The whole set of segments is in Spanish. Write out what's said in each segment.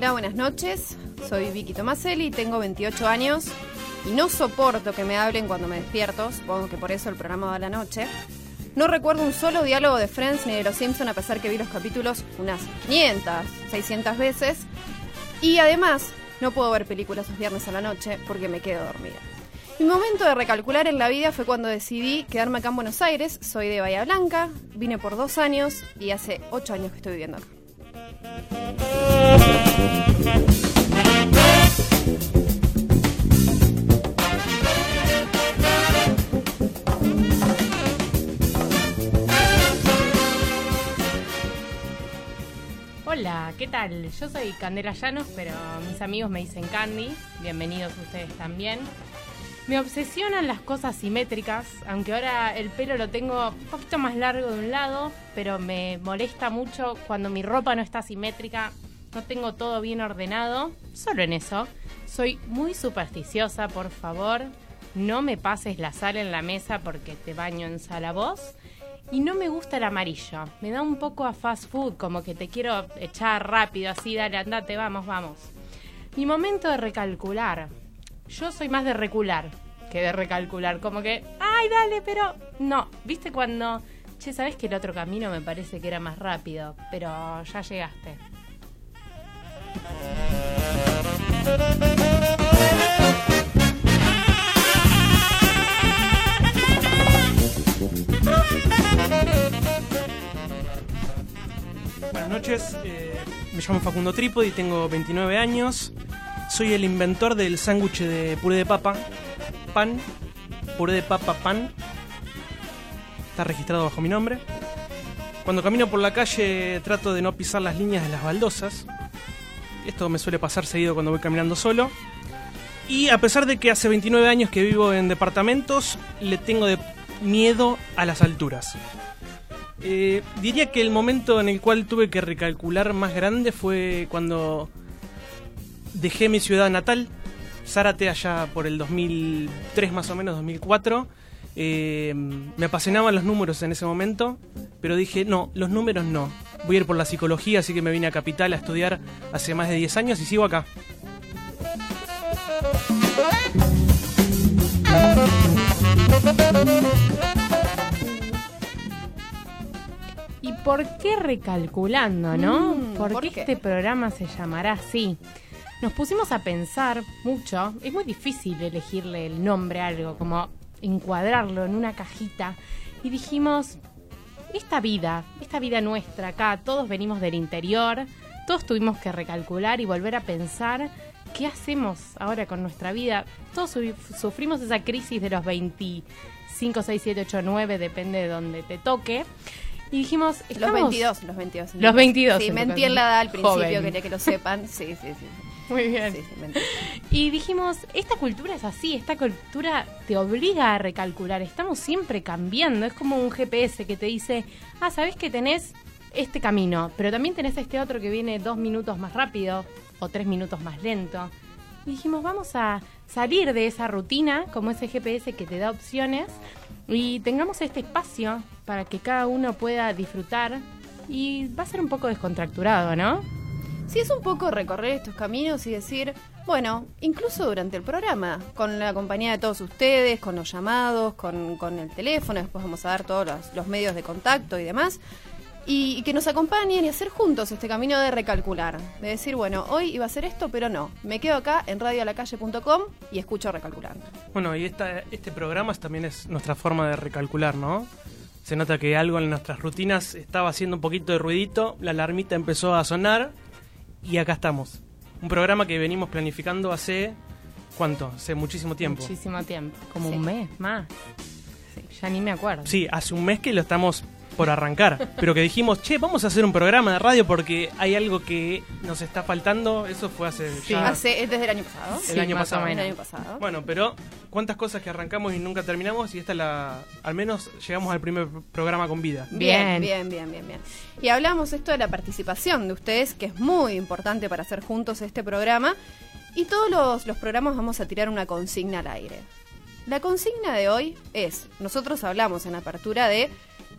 Hola, buenas noches. Soy Vicky Tomaselli, tengo 28 años y no soporto que me hablen cuando me despierto, supongo que por eso el programa va a la noche. No recuerdo un solo diálogo de Friends ni de Los Simpson a pesar que vi los capítulos unas 500, 600 veces. Y además, no puedo ver películas los viernes a la noche porque me quedo dormida. Mi momento de recalcular en la vida fue cuando decidí quedarme acá en Buenos Aires. Soy de Bahía Blanca, vine por dos años y hace ocho años que estoy viviendo acá. Hola, ¿qué tal? Yo soy Candela Llanos, pero mis amigos me dicen Candy. Bienvenidos ustedes también. Me obsesionan las cosas simétricas, aunque ahora el pelo lo tengo un poquito más largo de un lado, pero me molesta mucho cuando mi ropa no está simétrica, no tengo todo bien ordenado. Solo en eso. Soy muy supersticiosa, por favor. No me pases la sal en la mesa porque te baño en sal a vos. Y no me gusta el amarillo. Me da un poco a fast food, como que te quiero echar rápido, así, dale, andate, vamos, vamos. Mi momento de recalcular. Yo soy más de recular que de recalcular. Como que, ay, dale, pero. No, ¿viste cuando.? Che, ¿sabes que el otro camino me parece que era más rápido? Pero ya llegaste. Buenas noches, eh, me llamo Facundo Trípodi, tengo 29 años. Soy el inventor del sándwich de puré de papa, pan, puré de papa, pan. Está registrado bajo mi nombre. Cuando camino por la calle trato de no pisar las líneas de las baldosas. Esto me suele pasar seguido cuando voy caminando solo. Y a pesar de que hace 29 años que vivo en departamentos, le tengo de miedo a las alturas. Eh, diría que el momento en el cual tuve que recalcular más grande fue cuando dejé mi ciudad natal, Zárate, allá por el 2003 más o menos, 2004. Eh, me apasionaban los números en ese momento, pero dije, no, los números no. Voy a ir por la psicología, así que me vine a Capital a estudiar hace más de 10 años y sigo acá. Por qué recalculando, no? Mm, ¿Por, ¿por qué, qué? este programa se llamará así? Nos pusimos a pensar mucho. Es muy difícil elegirle el nombre a algo, como encuadrarlo en una cajita. Y dijimos, esta vida, esta vida nuestra acá, todos venimos del interior, todos tuvimos que recalcular y volver a pensar qué hacemos ahora con nuestra vida. Todos su- sufrimos esa crisis de los 25, 6, 7, 8, 9, depende de donde te toque. Y dijimos, Los estamos- 22, los 22. Los 22, Sí, mentí en la edad al principio, Joven. quería que lo sepan. Sí, sí, sí. Muy bien. Sí, sí. Y dijimos, esta cultura es así, esta cultura te obliga a recalcular, estamos siempre cambiando, es como un GPS que te dice, ah, sabes que tenés este camino, pero también tenés este otro que viene dos minutos más rápido o tres minutos más lento. Y dijimos, vamos a salir de esa rutina, como ese GPS que te da opciones, y tengamos este espacio para que cada uno pueda disfrutar y va a ser un poco descontracturado, ¿no? Sí, es un poco recorrer estos caminos y decir, bueno, incluso durante el programa, con la compañía de todos ustedes, con los llamados, con, con el teléfono, después vamos a dar todos los, los medios de contacto y demás, y, y que nos acompañen y hacer juntos este camino de recalcular, de decir, bueno, hoy iba a ser esto, pero no, me quedo acá en radioalacalle.com y escucho recalculando. Bueno, y esta, este programa también es nuestra forma de recalcular, ¿no? Se nota que algo en nuestras rutinas estaba haciendo un poquito de ruidito, la alarmita empezó a sonar y acá estamos. Un programa que venimos planificando hace... ¿Cuánto? Hace muchísimo tiempo. Muchísimo tiempo, como Sí. un mes más. Ya ni me acuerdo. Sí, hace un mes que lo estamos por arrancar, pero que dijimos, che, vamos a hacer un programa de radio porque hay algo que nos está faltando. Eso fue hace Sí. ya Hace, es desde el año pasado. el Sí, año más o pasado. El año pasado. Bueno, pero cuántas cosas que arrancamos y nunca terminamos y esta la, al menos llegamos al primer programa con vida. Bien, Bien. bien, bien, bien, bien. Y hablamos esto de la participación de ustedes, que es muy importante para hacer juntos este programa. Y todos los, los programas vamos a tirar una consigna al aire. La consigna de hoy es, nosotros hablamos en apertura de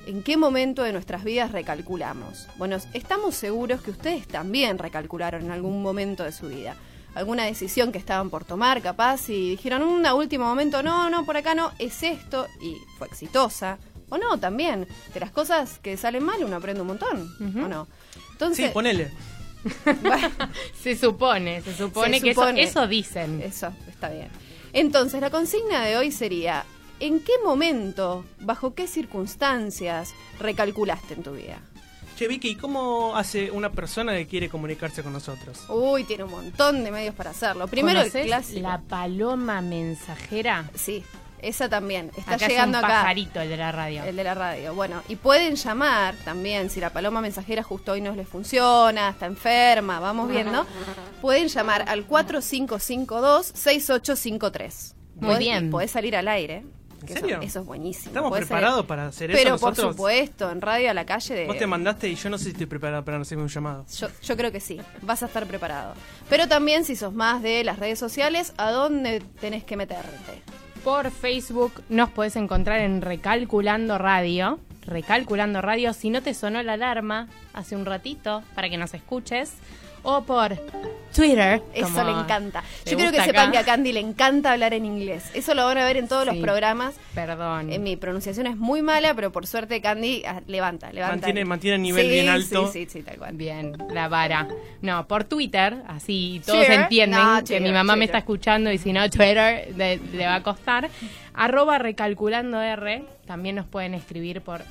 en qué momento de nuestras vidas recalculamos. Bueno, estamos seguros que ustedes también recalcularon en algún momento de su vida. Alguna decisión que estaban por tomar, capaz, y dijeron, "Mm, a último momento, no, no, por acá no, es esto, y fue exitosa. O no, también. De las cosas que salen mal uno aprende un montón, ¿o no? Entonces, Sí, ponele. bueno, Se supone, se supone Se que eso- supone. Eso, dicen. Eso, está bien. Entonces, la consigna de hoy sería, ¿en qué momento, bajo qué circunstancias recalculaste en tu vida? Che, Vicky, ¿y cómo hace una persona que quiere comunicarse con nosotros? Uy, tiene un montón de medios para hacerlo. Primero el ¿Conocés clásico. La paloma mensajera. Sí, esa también. Está acá llegando es un acá. pajarito el de la radio. El de la radio. Bueno, y pueden llamar también, si la paloma mensajera justo hoy no les funciona, está enferma, vamos viendo. Pueden llamar al 4552-6853. Muy Podés- bien. Podés salir al aire. ¿En que serio? Eso, es buenísimo. ¿Estamos preparados para hacer eso Pero por supuesto, en radio a la calle de... Vos te mandaste y yo no sé si estoy preparado para hacerme un llamado. Yo, yo creo que sí, vas a estar preparado. Pero también si sos más de las redes sociales, ¿a dónde tenés que meterte? Por Facebook nos podés encontrar en Recalculando Radio. Recalculando Radio, si no te sonó la alarma hace un ratito para que nos escuches. O por Twitter. Eso como le encanta. Yo quiero que gusta sepan acá. que a Candy le encanta hablar en inglés. Eso lo van a ver en todos los programas. Perdón. Eh, mi pronunciación es muy mala, pero por suerte Candy ah, levanta, levanta. Mantiene- mantiene el nivel Sí, bien alto. Sí, sí, sí, tal cual. Bien, la vara. No, por Twitter, así todos Cheer. entienden No, que mi mamá me está escuchando y si no, Twitter le, le va a costar. Arroba recalculando R. También nos pueden escribir por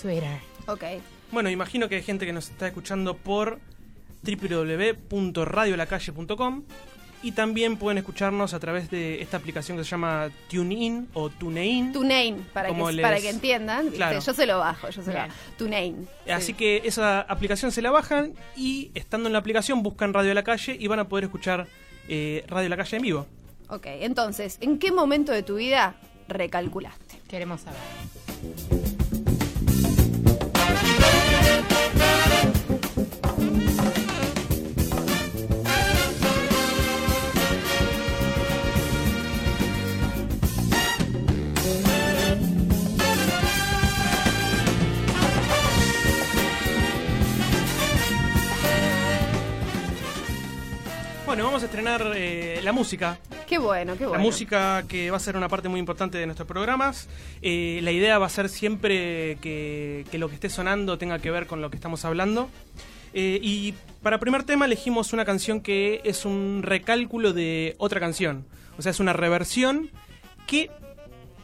Twitter. Ok. Bueno, imagino que hay gente que nos está escuchando por www.radiolacalle.com y también pueden escucharnos a través de esta aplicación que se llama TuneIn o TuneIn. TuneIn, para, que, les- para que entiendan. Claro. Yo se lo bajo, yo se lo Bien. bajo. TuneIn. Así Sí. que esa aplicación se la bajan y estando en la aplicación buscan Radio La Calle y van a poder escuchar eh, Radio La Calle en vivo. Ok, entonces, ¿en qué momento de tu vida recalculaste? Queremos saber. Bueno, vamos a estrenar eh, la música. Qué bueno, qué bueno. La música que va a ser una parte muy importante de nuestros programas. Eh, la idea va a ser siempre que, que lo que esté sonando tenga que ver con lo que estamos hablando. Eh, y para primer tema elegimos una canción que es un recálculo de otra canción. O sea, es una reversión que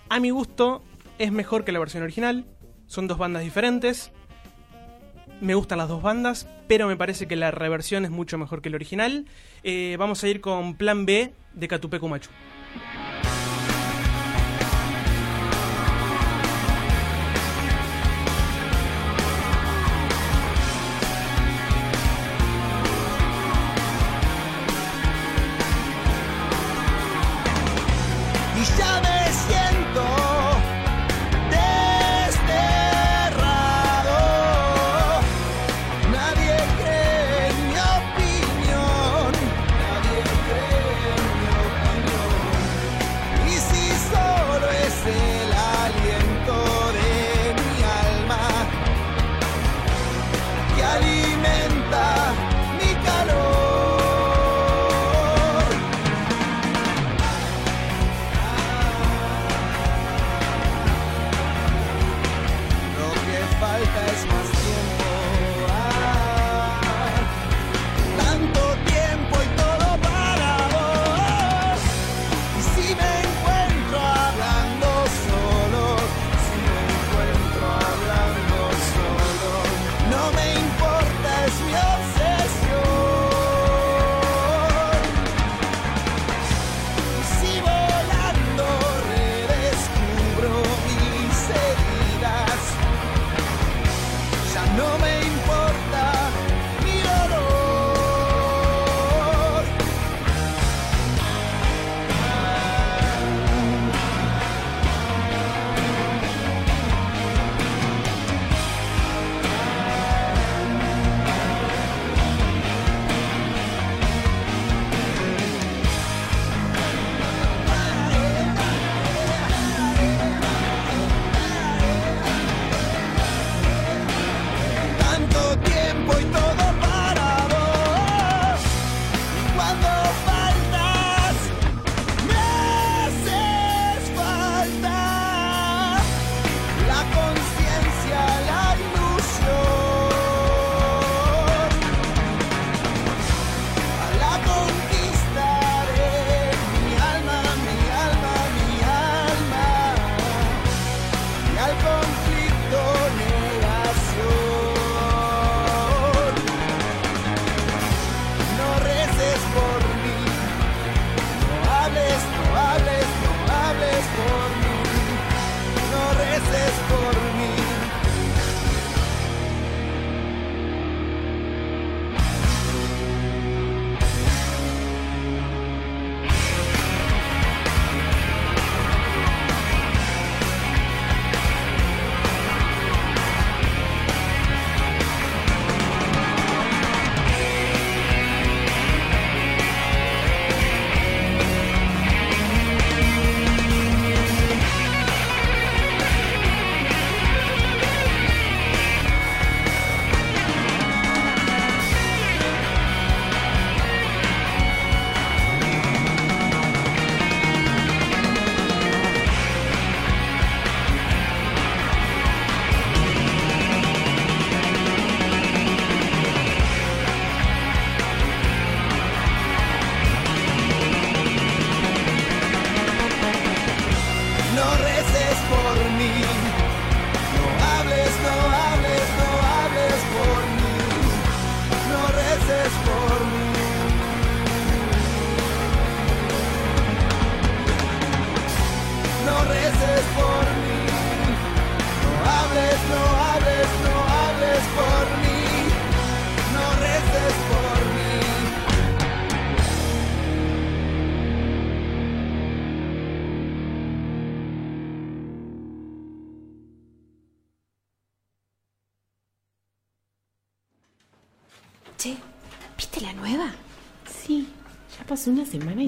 a mi gusto es mejor que la versión original. Son dos bandas diferentes. Me gustan las dos bandas, pero me parece que la reversión es mucho mejor que el original. Eh, vamos a ir con Plan B de Catupecu Machu.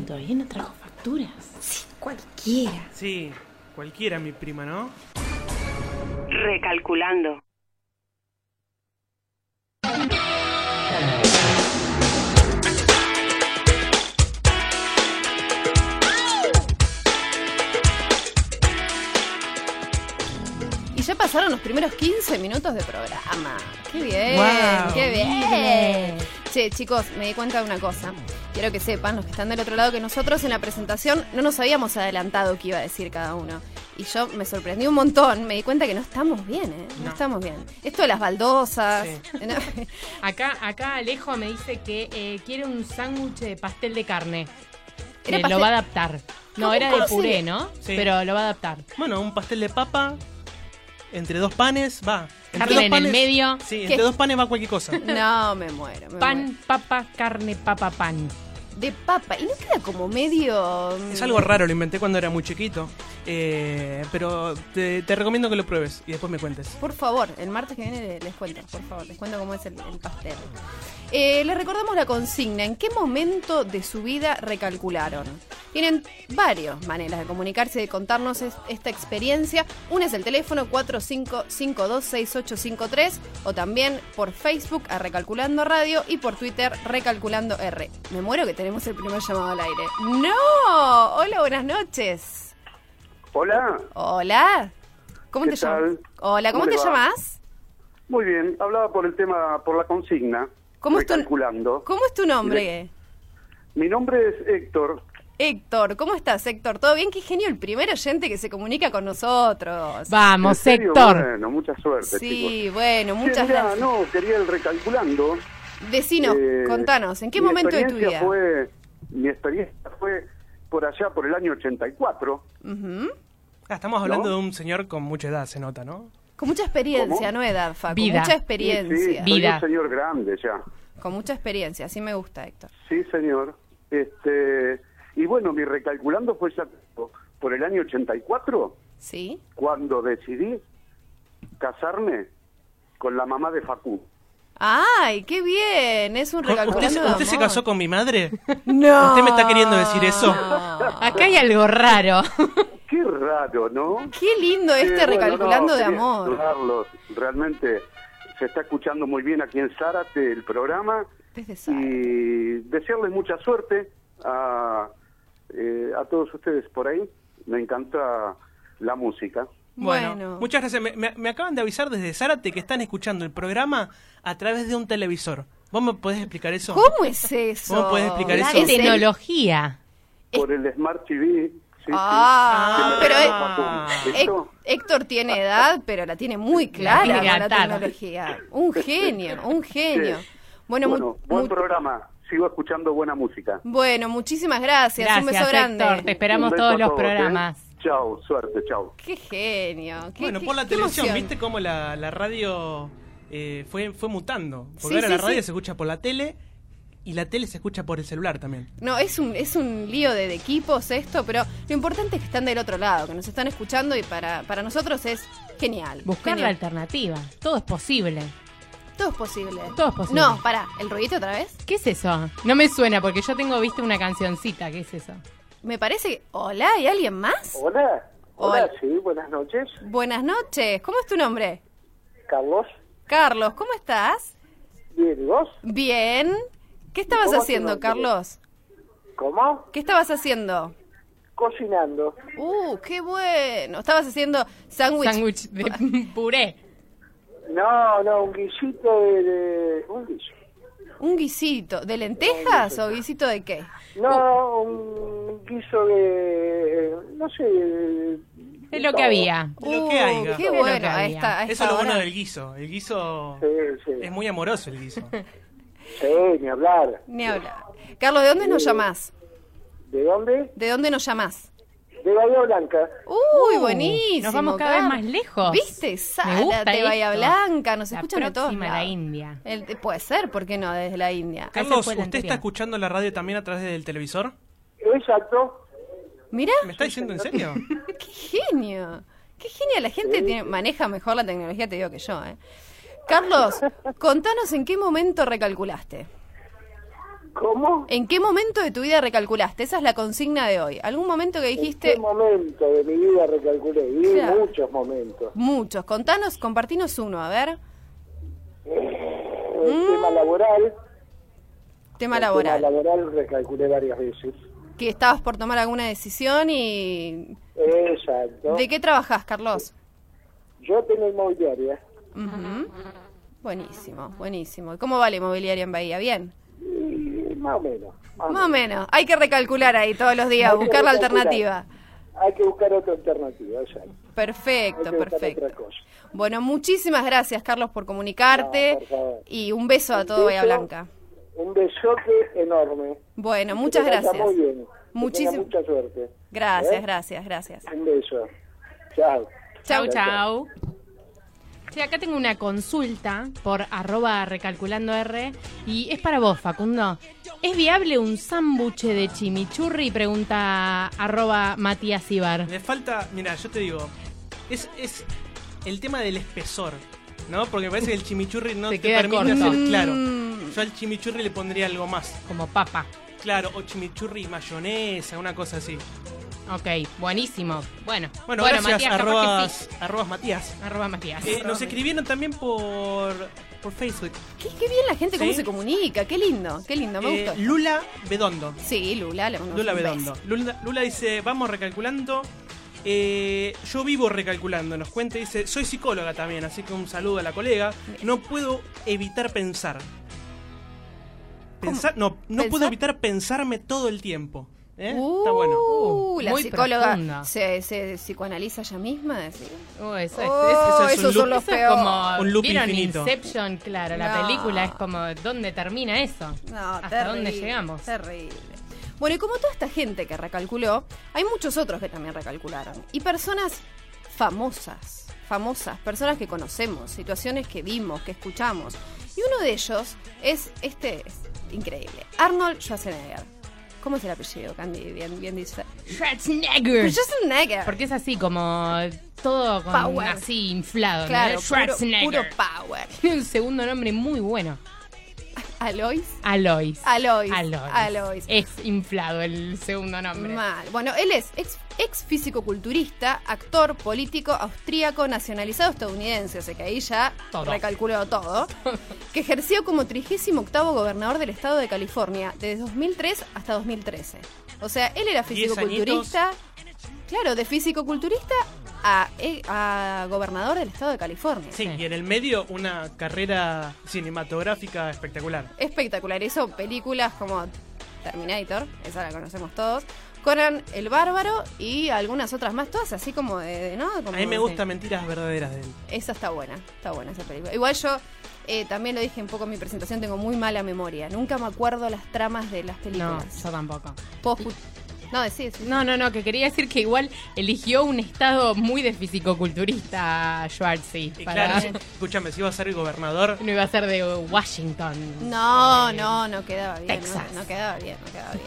Y todavía no trajo facturas. Sí, cualquiera. Sí, cualquiera mi prima, ¿no? Recalculando. Y ya pasaron los primeros 15 minutos de programa. ¡Qué bien! Guau, ¡Qué bien! Che, chicos, me di cuenta de una cosa. Quiero que sepan, los que están del otro lado, que nosotros en la presentación no nos habíamos adelantado qué iba a decir cada uno. Y yo me sorprendí un montón. Me di cuenta que no estamos bien, ¿eh? No, No. estamos bien. Esto de las baldosas. ¿no? Acá, acá Alejo me dice que eh, quiere un sándwich de pastel de carne. Era Eh, pastel- Lo va a adaptar. No, ¿Cómo- era de puré? ¿no? Sí. Pero lo va a adaptar. Bueno, un pastel de papa entre dos panes, va. Entre Carne dos en el medio. Sí, ¿Qué? entre dos panes va cualquier cosa. No, me muero. me muero. Pan, papa, carne, papa, pan. De papa. Y no queda como medio. Es algo raro, lo inventé cuando era muy chiquito. Eh, pero te, te recomiendo que lo pruebes y después me cuentes. Por favor, el martes que viene le- les cuento, por favor, les cuento cómo es el, el pastel. Eh, les recordamos la consigna. ¿En qué momento de su vida recalcularon? Tienen varias maneras de comunicarse y de contarnos es- esta experiencia. Una es el teléfono 45526853 o también por Facebook a Recalculando Radio y por Twitter Recalculando R. Me muero que tenemos el primer llamado al aire. ¡No! Hola, buenas noches. Hola, Hola. ¿Cómo ¿Qué te llamas? Hola, ¿cómo, ¿Cómo te llamas? muy bien. Hablaba por el tema, por la consigna. ¿Cómo es tu- Recalculando. ¿Cómo es tu nombre? Mi nombre es Héctor. Héctor, ¿cómo estás, Héctor? ¿Todo bien? Qué genio el primer oyente que se comunica con nosotros. Vamos. Héctor. Bueno, mucha suerte, Sí, chicos. bueno, Sí, muchas mirá, gracias. no, quería el recalculando. Vecino, Eh, contanos, ¿en qué momento de tu experiencia vida? Fue, mi experiencia fue por allá, por el año 84. Ujú. Ah, estamos hablando ¿No? de un señor con mucha edad, se nota, ¿no? Con mucha experiencia, ¿Cómo? no edad, Facu. Vida. Mucha Sí, experiencia. sí, Vida. un señor grande ya. Con mucha experiencia, así me gusta, Héctor. Sí, señor. Este, y bueno, mi recalculando fue ya por el año 84. ¿Sí? cuando decidí casarme con la mamá de Facu. ¡Ay, qué bien! Es un ¿Usted, recalculando de usted se casó con mi madre? No. ¿Usted me está queriendo decir eso? Acá hay algo raro. Qué raro, ¿no? Qué lindo este Eh, bueno, recalculando no, de amor. saludarlos. Realmente se está escuchando muy bien aquí en Zárate el programa Desde Zárate. y desearles mucha suerte a, eh, a todos ustedes por ahí. Me encanta la música. Bueno, Bueno. muchas gracias. Me, me- me acaban de avisar desde Zárate que están escuchando el programa a través de un televisor. ¿Vos me podés explicar eso? ¿Cómo es eso? ¿Cómo puedes explicar La eso? ¿Es tecnología. Por el Smart TV. sí. Ah, me pero eh, ¿Listo? Héctor tiene edad, pero la tiene muy clara tiene la atada. tecnología. Un genio, un genio. Sí. Bueno, Bueno, buen programa. Sigo escuchando buena música. bueno, muchísimas gracias. un beso Gracias, grande. Héctor. Te esperamos todos los todos, ¿eh? programas. Chao, suerte, chao. Qué genio. qué- Bueno, qué- por la televisión, emoción. ¿viste cómo la, la radio eh, fue, fue mutando? Porque Sí, ahora sí, la radio sí. se escucha por la tele y la tele se escucha por el celular también. No, es un, es un lío de, de equipos esto, pero lo importante es que están del otro lado, que nos están escuchando y para, para nosotros es genial. Buscar la alternativa. Todo es posible. Todo es posible. Todo es posible. No, para, ¿el ruidito otra vez? ¿Qué es eso? No me suena porque yo tengo, viste, una cancioncita. ¿Qué es eso? Me parece que... Hola, ¿hay alguien más? Hola, Hola. hola, sí, buenas noches. Buenas noches. ¿Cómo es tu nombre? Carlos, Carlos, ¿cómo estás? bien, ¿y vos? Bien. ¿Qué estabas ¿Cómo te haciendo, Carlos? ¿Cómo? ¿Qué estabas haciendo? Cocinando. Uh, qué bueno. Estabas haciendo sándwich. Sándwich de puré. No, no, un guisito de... de- un guiso. Un guisito. ¿De lentejas o guisito de qué? No, un guiso de... no sé, de, Es lo que había. Lo que haya. qué lo bueno. a esta, Eso es lo bueno del guiso. El guiso Sí, sí. es muy amoroso el guiso. Sí, ni hablar. Ni hablar. Carlos, ¿de dónde nos llamás? ¿De dónde? ¿De dónde nos llamás? De Bahía Blanca. Uy, Uh, buenísimo. nos vamos cada vez más lejos. ¿Viste? Gusta Zárate, Bahía. Blanca, nos La escuchan de todos la. India. El- puede ser, ¿por qué no? Desde la India. Carlos, ¿usted está escuchando la radio también a través del televisor? Exacto. Mira, ¿Me está diciendo en serio? qué genio. Qué genio. La gente tiene- maneja mejor la tecnología, te digo que yo, ¿eh? Carlos, contanos en qué momento recalculaste. ¿Cómo? ¿En qué momento de tu vida recalculaste? Esa es la consigna de hoy. ¿Algún momento que ¿En dijiste qué momento de mi vida recalculé? Y Claro. muchos momentos. muchos? Contanos, compartinos uno, a ver. El tema laboral. Tema el laboral. tema laboral recalculé varias veces. Que estabas por tomar alguna decisión y... Exacto. ¿De qué trabajás, Carlos? Yo tengo inmobiliaria. Ujú. Buenísimo, buenísimo. ¿Y ¿Cómo va la inmobiliaria en Bahía? ¿Bien? Y más o menos. Más Más o menos. Hay que recalcular ahí todos los días, buscar la alternativa. Hay que buscar otra alternativa, exacto. Hay Perfecto, perfecto. Bueno, muchísimas gracias, Carlos, por comunicarte. No, por y un beso a todo Bahía. Blanca. Un besote enorme. Bueno, muchas gracias. Muy bien. Que Muchísim- tenga mucha suerte. Gracias, ¿Eh? gracias, gracias. Un beso. Chao. Chau, chau. Sí, acá tengo una consulta por arroba recalculando R y es para vos, Facundo. ¿Es viable un sándwich de chimichurri? Pregunta arroba Matías Ibar. Le falta, mira, yo te digo, es, es el tema del espesor, ¿no? Porque me parece que el chimichurri no te queda permite corto. hacer claro. Mm. Yo al chimichurri le pondría algo más. Como papa. Claro, o chimichurri y mayonesa, una cosa así. Ok, buenísimo. Bueno, Bueno, gracias, Matías, arrobas, sí. arrobas Matías. Arroba Matías. Eh, nos escribieron también por, por Facebook. Qué, qué bien la gente cómo se comunica, qué lindo, qué lindo, me Eh, gustó. Lula Bedondo. Sí, Lula, le Lula un Bedondo. Lula, Lula dice, vamos recalculando. Eh, yo vivo recalculando, nos cuenta, dice, soy psicóloga también, así que un saludo a la colega. No puedo evitar pensar. Pensar, no, no ¿Pensar? puedo evitar pensarme todo el tiempo. ¿Eh? Uh, Está bueno. la muy psicóloga se, se psicoanaliza ella misma. Oh, eso es, Oh, eso es- es un son loop- los eso como Un loop ¿vieron infinito. Inception, claro, la película es como ¿dónde termina eso? No, ¿Hasta terrible, dónde llegamos? Terrible. Bueno, y como toda esta gente que recalculó, hay muchos otros que también recalcularon. Y personas famosas, famosas, personas que conocemos, situaciones que vimos, que escuchamos. Y uno de ellos es este, es increíble, Arnold Schwarzenegger. ¿Cómo es el apellido, Candy? Bien, bien dice. Schwarzenegger. Schwarzenegger. Porque es así como todo con Power. así inflado, Claro, ¿no? puro, Schwarzenegger. puro power. Tiene un segundo nombre muy bueno. Alois. Alois. Alois. Alois. Alois. Es inflado el segundo nombre. Mal. Bueno, él es ex, ex físico-culturista, actor, político, austríaco, nacionalizado estadounidense, o sea que ahí ya Todo. recalculó todo, que ejerció como 38 gobernador del estado de California desde 2003 hasta 2013. O sea, él era físico-culturista, claro, de físico-culturista a, eh, a gobernador del estado de California. Sí, Sí. y en el medio una carrera cinematográfica espectacular. espectacular. Hizo películas como Terminator, esa la conocemos todos. Conan el Bárbaro y algunas otras más, todas así como de, de- ¿no? Como A mí me gustan mentiras verdaderas de él. Esa está buena, está buena esa película. Igual yo eh, también lo dije un poco en mi presentación, tengo muy mala memoria. Nunca me acuerdo las tramas de las No, películas. yo tampoco. No, decís. No, no, no, que quería decir que igual eligió un estado muy de fisicoculturista Schwarzy. Y para- claro, escúchame, si iba a ser gobernador, No iba a ser de Washington. No, Eh, no, no quedaba bien. Texas. No, no quedaba bien, no quedaba bien.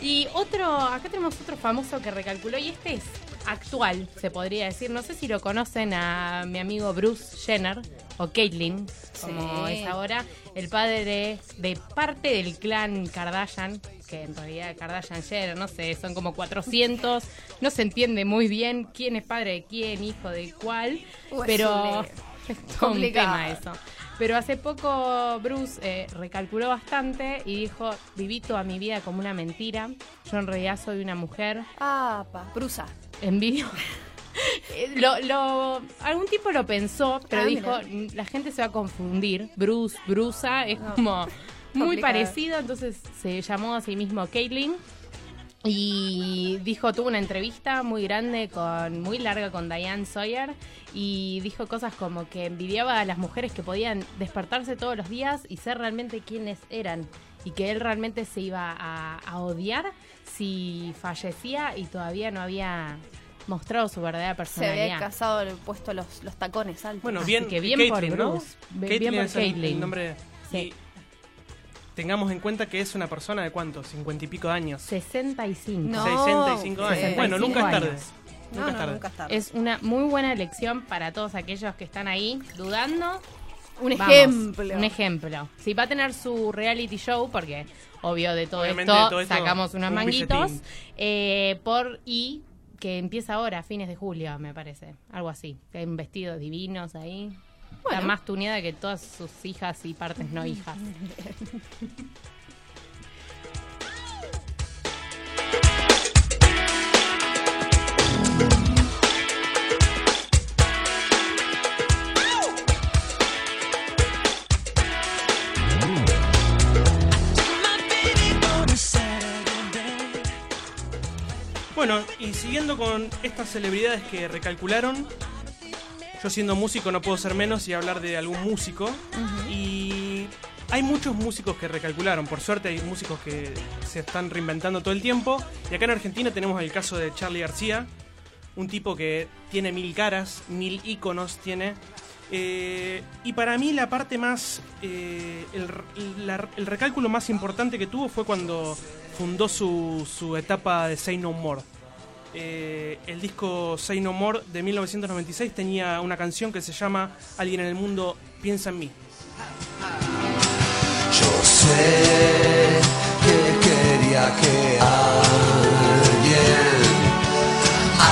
Y otro, acá tenemos otro famoso que recalculó, y este es actual, se podría decir. No sé si lo conocen a mi amigo Bruce Jenner, o Caitlyn, como Sí. es ahora, el padre de, de parte del clan Kardashian, que en realidad Kardashian Jenner, no sé, son como 400, no se entiende muy bien quién es padre de quién, hijo de cuál, es pero es todo un tema eso. Pero hace poco Bruce eh, recalculó bastante y dijo, viví toda mi vida como una mentira. Yo en realidad soy una mujer. Ah, pa, Brusa. Envidio. Eh, lo, lo- algún tipo lo pensó, pero Ah, dijo, mira. "Mm, la gente se va a confundir. Bruce, Brusa, es No. como muy Complicado. parecido, entonces se llamó a sí mismo Caitlyn. Y dijo, tuvo una entrevista muy grande, con muy larga con Diane Sawyer, y dijo cosas como que envidiaba a las mujeres que podían despertarse todos los días y ser realmente quienes eran, y que él realmente se iba a, a odiar si fallecía y todavía no había mostrado su verdadera Se personalidad. había casado, puesto los, los tacones altos. Bueno, Así bien, que bien por Caitlyn, ¿no? Bruce. Bien por el- nombre. Sí. Y tengamos en cuenta que es una persona de cuánto, cincuenta y pico de años. 65. No, 65 años. 65 Bueno, nunca es tarde. no, Nunca es tarde. nunca es tarde. Es una muy buena elección para todos aquellos que están ahí dudando. un Vamos, ejemplo. un ejemplo. Si va a tener su reality show, porque obvio de todo, esto, de todo esto, sacamos unos un manguitos, eh, por y que empieza ahora, a fines de julio, me parece. Algo así. Que hay vestidos divinos ahí. Bueno. Está más tuneada que todas sus hijas y partes no hijas. Bueno, y siguiendo con estas celebridades que recalcularon, yo siendo músico no puedo ser menos y hablar de algún músico. Y hay muchos músicos que recalcularon, por suerte hay músicos que se están reinventando todo el tiempo. Y acá en Argentina tenemos el caso de Charlie García, un tipo que tiene mil caras, mil íconos tiene. Eh, y para mí la parte más, eh, el, la- el recálculo más importante que tuvo fue cuando fundó su, su etapa de Say No More. Eh, el disco Say No More de 1996 tenía una canción que se llama Alguien en el mundo piensa en mí. Yo sé que quería que alguien,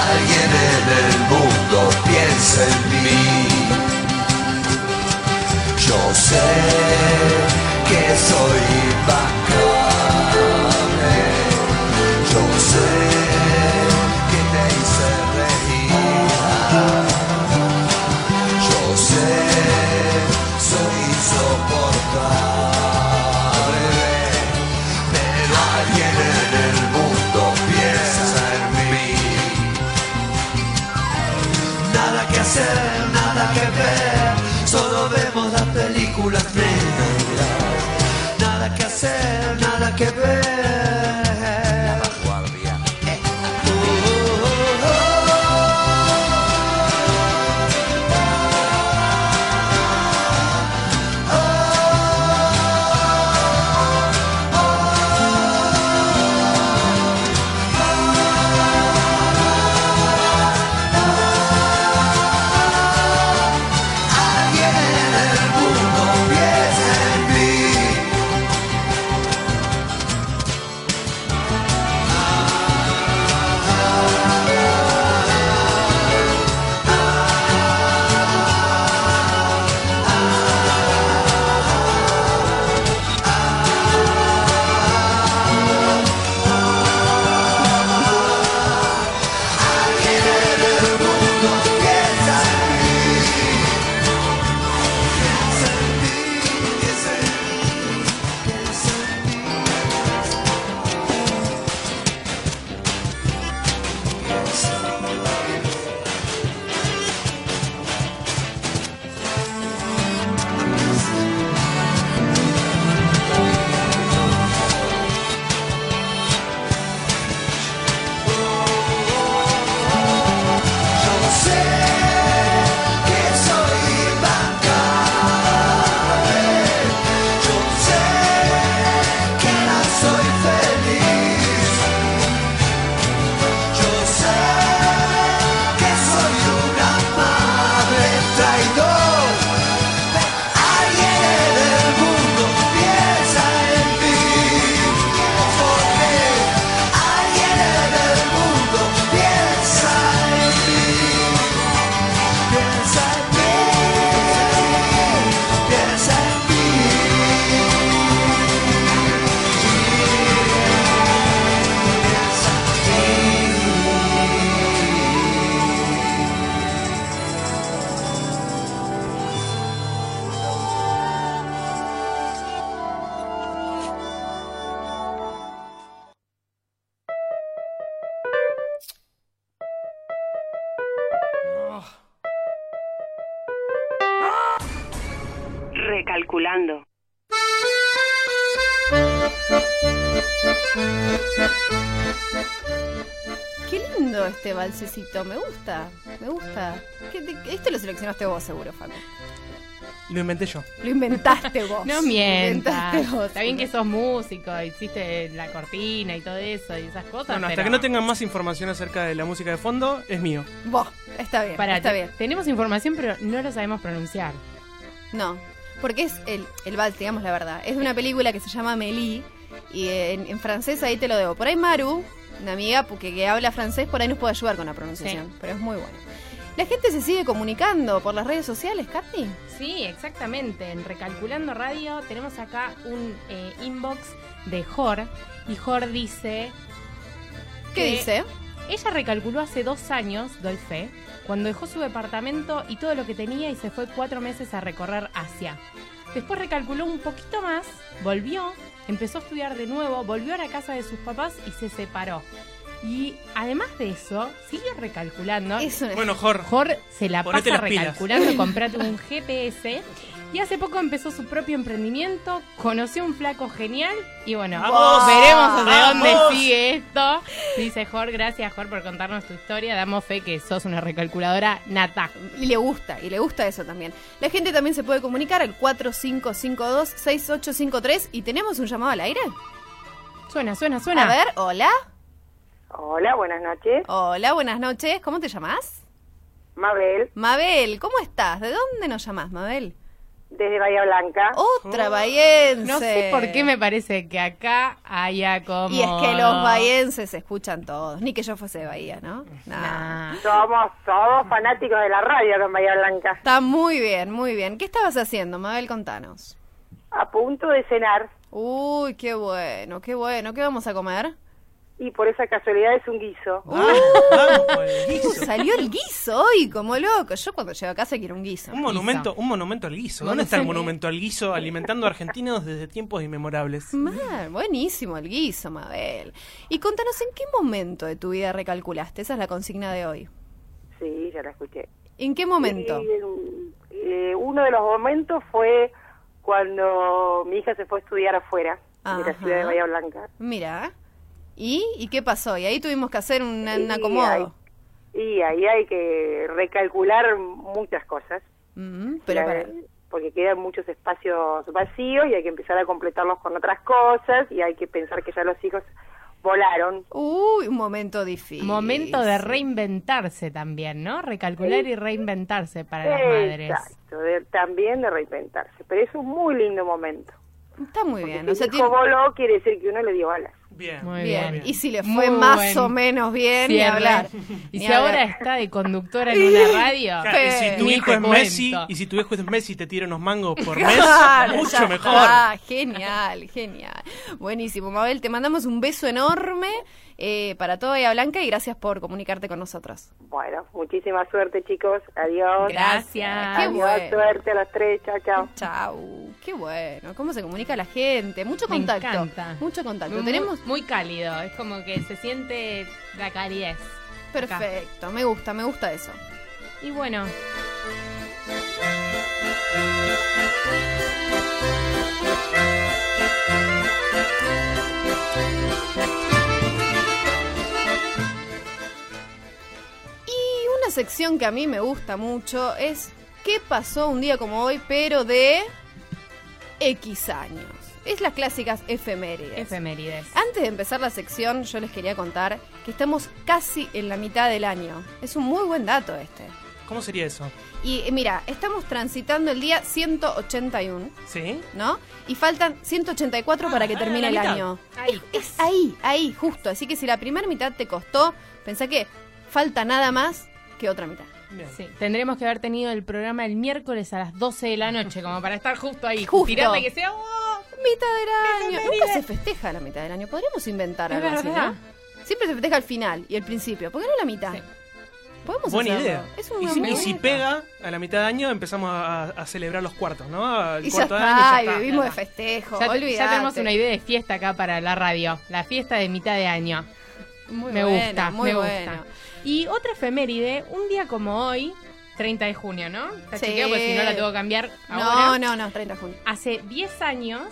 alguien en el mundo piense en mí. Yo sé que soy Recalculando. Qué lindo este balsecito, me gusta, me gusta. ¿Qué- de- Este lo seleccionaste vos seguro, Facu. Lo inventé yo. Lo inventaste vos. No Lo mientas. inventaste vos. Está bien que sos músico, hiciste la cortina y todo eso y esas cosas. Bueno, hasta pero- que no tengan más información acerca de la música de fondo, es mío. Vos, está bien, Pará, está te- bien. Tenemos información, pero no lo sabemos pronunciar. No, porque es el, el vals, digamos la verdad. Es de una película que se llama Mélie y en, en francés ahí te lo debo. Por ahí Maru, una amiga porque que habla francés, por ahí nos puede ayudar con la pronunciación, Sí. pero es muy bueno. La gente se sigue comunicando por las redes sociales, Katy. Sí, exactamente. En Recalculando Radio tenemos acá un eh, inbox de Jor. Y Jor dice... ¿Qué que dice? Ella recalculó hace dos años, doy fe, cuando dejó su departamento y todo lo que tenía y se fue cuatro meses a recorrer Asia. Después recalculó un poquito más, volvió, empezó a estudiar de nuevo, volvió a la casa de sus papás y se separó. Y además de eso, siguió recalculando. Es una- Bueno, Jor, Mejor se la Ponete pasa recalculando, comprate un GPS. Y hace poco empezó su propio emprendimiento, conoció un flaco genial y bueno, ¡Vamos! veremos ¡Vamos! dónde sigue esto. Dice Jor, gracias Jor por contarnos tu historia, damos fe que sos una recalculadora nata. Y le gusta, y le gusta eso también. La gente también se puede comunicar al 4552-6853 y tenemos un llamado al aire. Suena, suena, suena. A ver, hola. Hola, buenas noches. Hola, buenas noches. ¿Cómo te llamas? Mabel, Mabel, ¿cómo estás? ¿De dónde nos llamas, Mabel? Desde Bahía Blanca. Otra bahiense. No sé por qué me parece que acá haya como... Y es que los bahienses se escuchan todos. Ni que yo fuese de Bahía, ¿no? Nah. Somos todos fanáticos de la radio en Bahía Blanca. Está muy bien, muy bien. ¿Qué estabas haciendo, Mabel? Contanos. A punto de cenar. Uy, qué bueno, qué bueno. ¿Qué vamos a comer? Y por esa casualidad es un guiso. Ah, vamos con el guiso. Salió el guiso hoy, como loco. Yo cuando llego a casa quiero un guiso. Un monumento, un monumento al guiso. ¿Dónde está el monumento al guiso alimentando a argentinos desde tiempos inmemorables? Man, buenísimo el guiso, Mabel. Y contanos, ¿en qué momento de tu vida recalculaste? Esa es la consigna de hoy. Sí, ya la escuché. ¿En qué momento? Y, eh, uno de los momentos fue cuando mi hija se fue a estudiar afuera de la Ajá. ciudad de Bahía Blanca. Mira. ¿Y? ¿Y qué pasó? Y ahí tuvimos que hacer un, un Y acomodo. ahí- Y ahí hay que recalcular muchas cosas. Mm, pero para... porque quedan muchos espacios vacíos y hay que empezar a completarlos con otras cosas y hay que pensar que ya los hijos volaron. Uy, un momento difícil. Momento de reinventarse también, ¿no? Recalcular y reinventarse para las madres. Exacto, de- también de reinventarse. Pero es un muy lindo momento. Está muy Porque bien. si O sea, el hijo tiene- voló quiere decir que uno le dio alas. Bien. Muy bien. bien. Y si le Muy fue más buen o menos bien, ni cierre. hablar. Y Ni si ahora está de conductora en una radio. Claro, y si tu hijo es Messi, y si tu hijo es Messi y te tira unos mangos por mes, Claro, mucho mejor. Genial, genial. Buenísimo, Mabel. Te mandamos un beso enorme eh, para toda Bahía Blanca y gracias por comunicarte con nosotros. Bueno, muchísima suerte chicos. Adiós. Gracias. Qué Adiós, bueno. suerte a las tres. Chao, chao. Chau, qué bueno. ¿Cómo se comunica la gente? Mucho Me contacto. encanta. Mucho contacto. Muy- Tenemos. Muy cálido, es como que se siente la calidez. acá. Perfecto, me gusta, me gusta eso. Y bueno, sección que a mí me gusta mucho es ¿Qué pasó un día como hoy, pero de X años? Es las clásicas efemérides. efemérides. Antes de empezar la sección, yo les quería contar que estamos casi en la mitad del año. Es un muy buen dato este. ¿Cómo sería eso? Y eh, mira, estamos transitando el día 181, ¿Sí? ¿no? Y faltan 184 para que ah, termine el mitad. año. Ahí. Es ahí, ahí, justo. Así que si la primera mitad te costó, pensá que falta nada más que otra mitad. Bien. Sí, tendremos que haber tenido el programa el miércoles a las 12 de la noche, como para estar justo ahí. Justo. Tirarle que sea. ¡oh! Mitad del año. Nunca se festeja la mitad del año. Podríamos inventar Es algo así. ¿no? Siempre se festeja al final y el principio. ¿Por qué no la mitad? Sí. Podemos Buena hacerlo. idea. Es y, una si, muy y si pega a la mitad de año, empezamos a, a celebrar los cuartos, ¿no? El Y ya cuarto de está, año y ya y está. vivimos de Ya festejo. Ya, ya tenemos una idea de fiesta acá para la radio. La fiesta de mitad de año. Muy me bueno, gusta, muy me bueno. gusta. Y otra efeméride, un día como hoy, 30 de junio, ¿no? Está Sí. chequeado porque si no la tengo que cambiar No, ahora. no, no, 30 de junio. Hace 10 años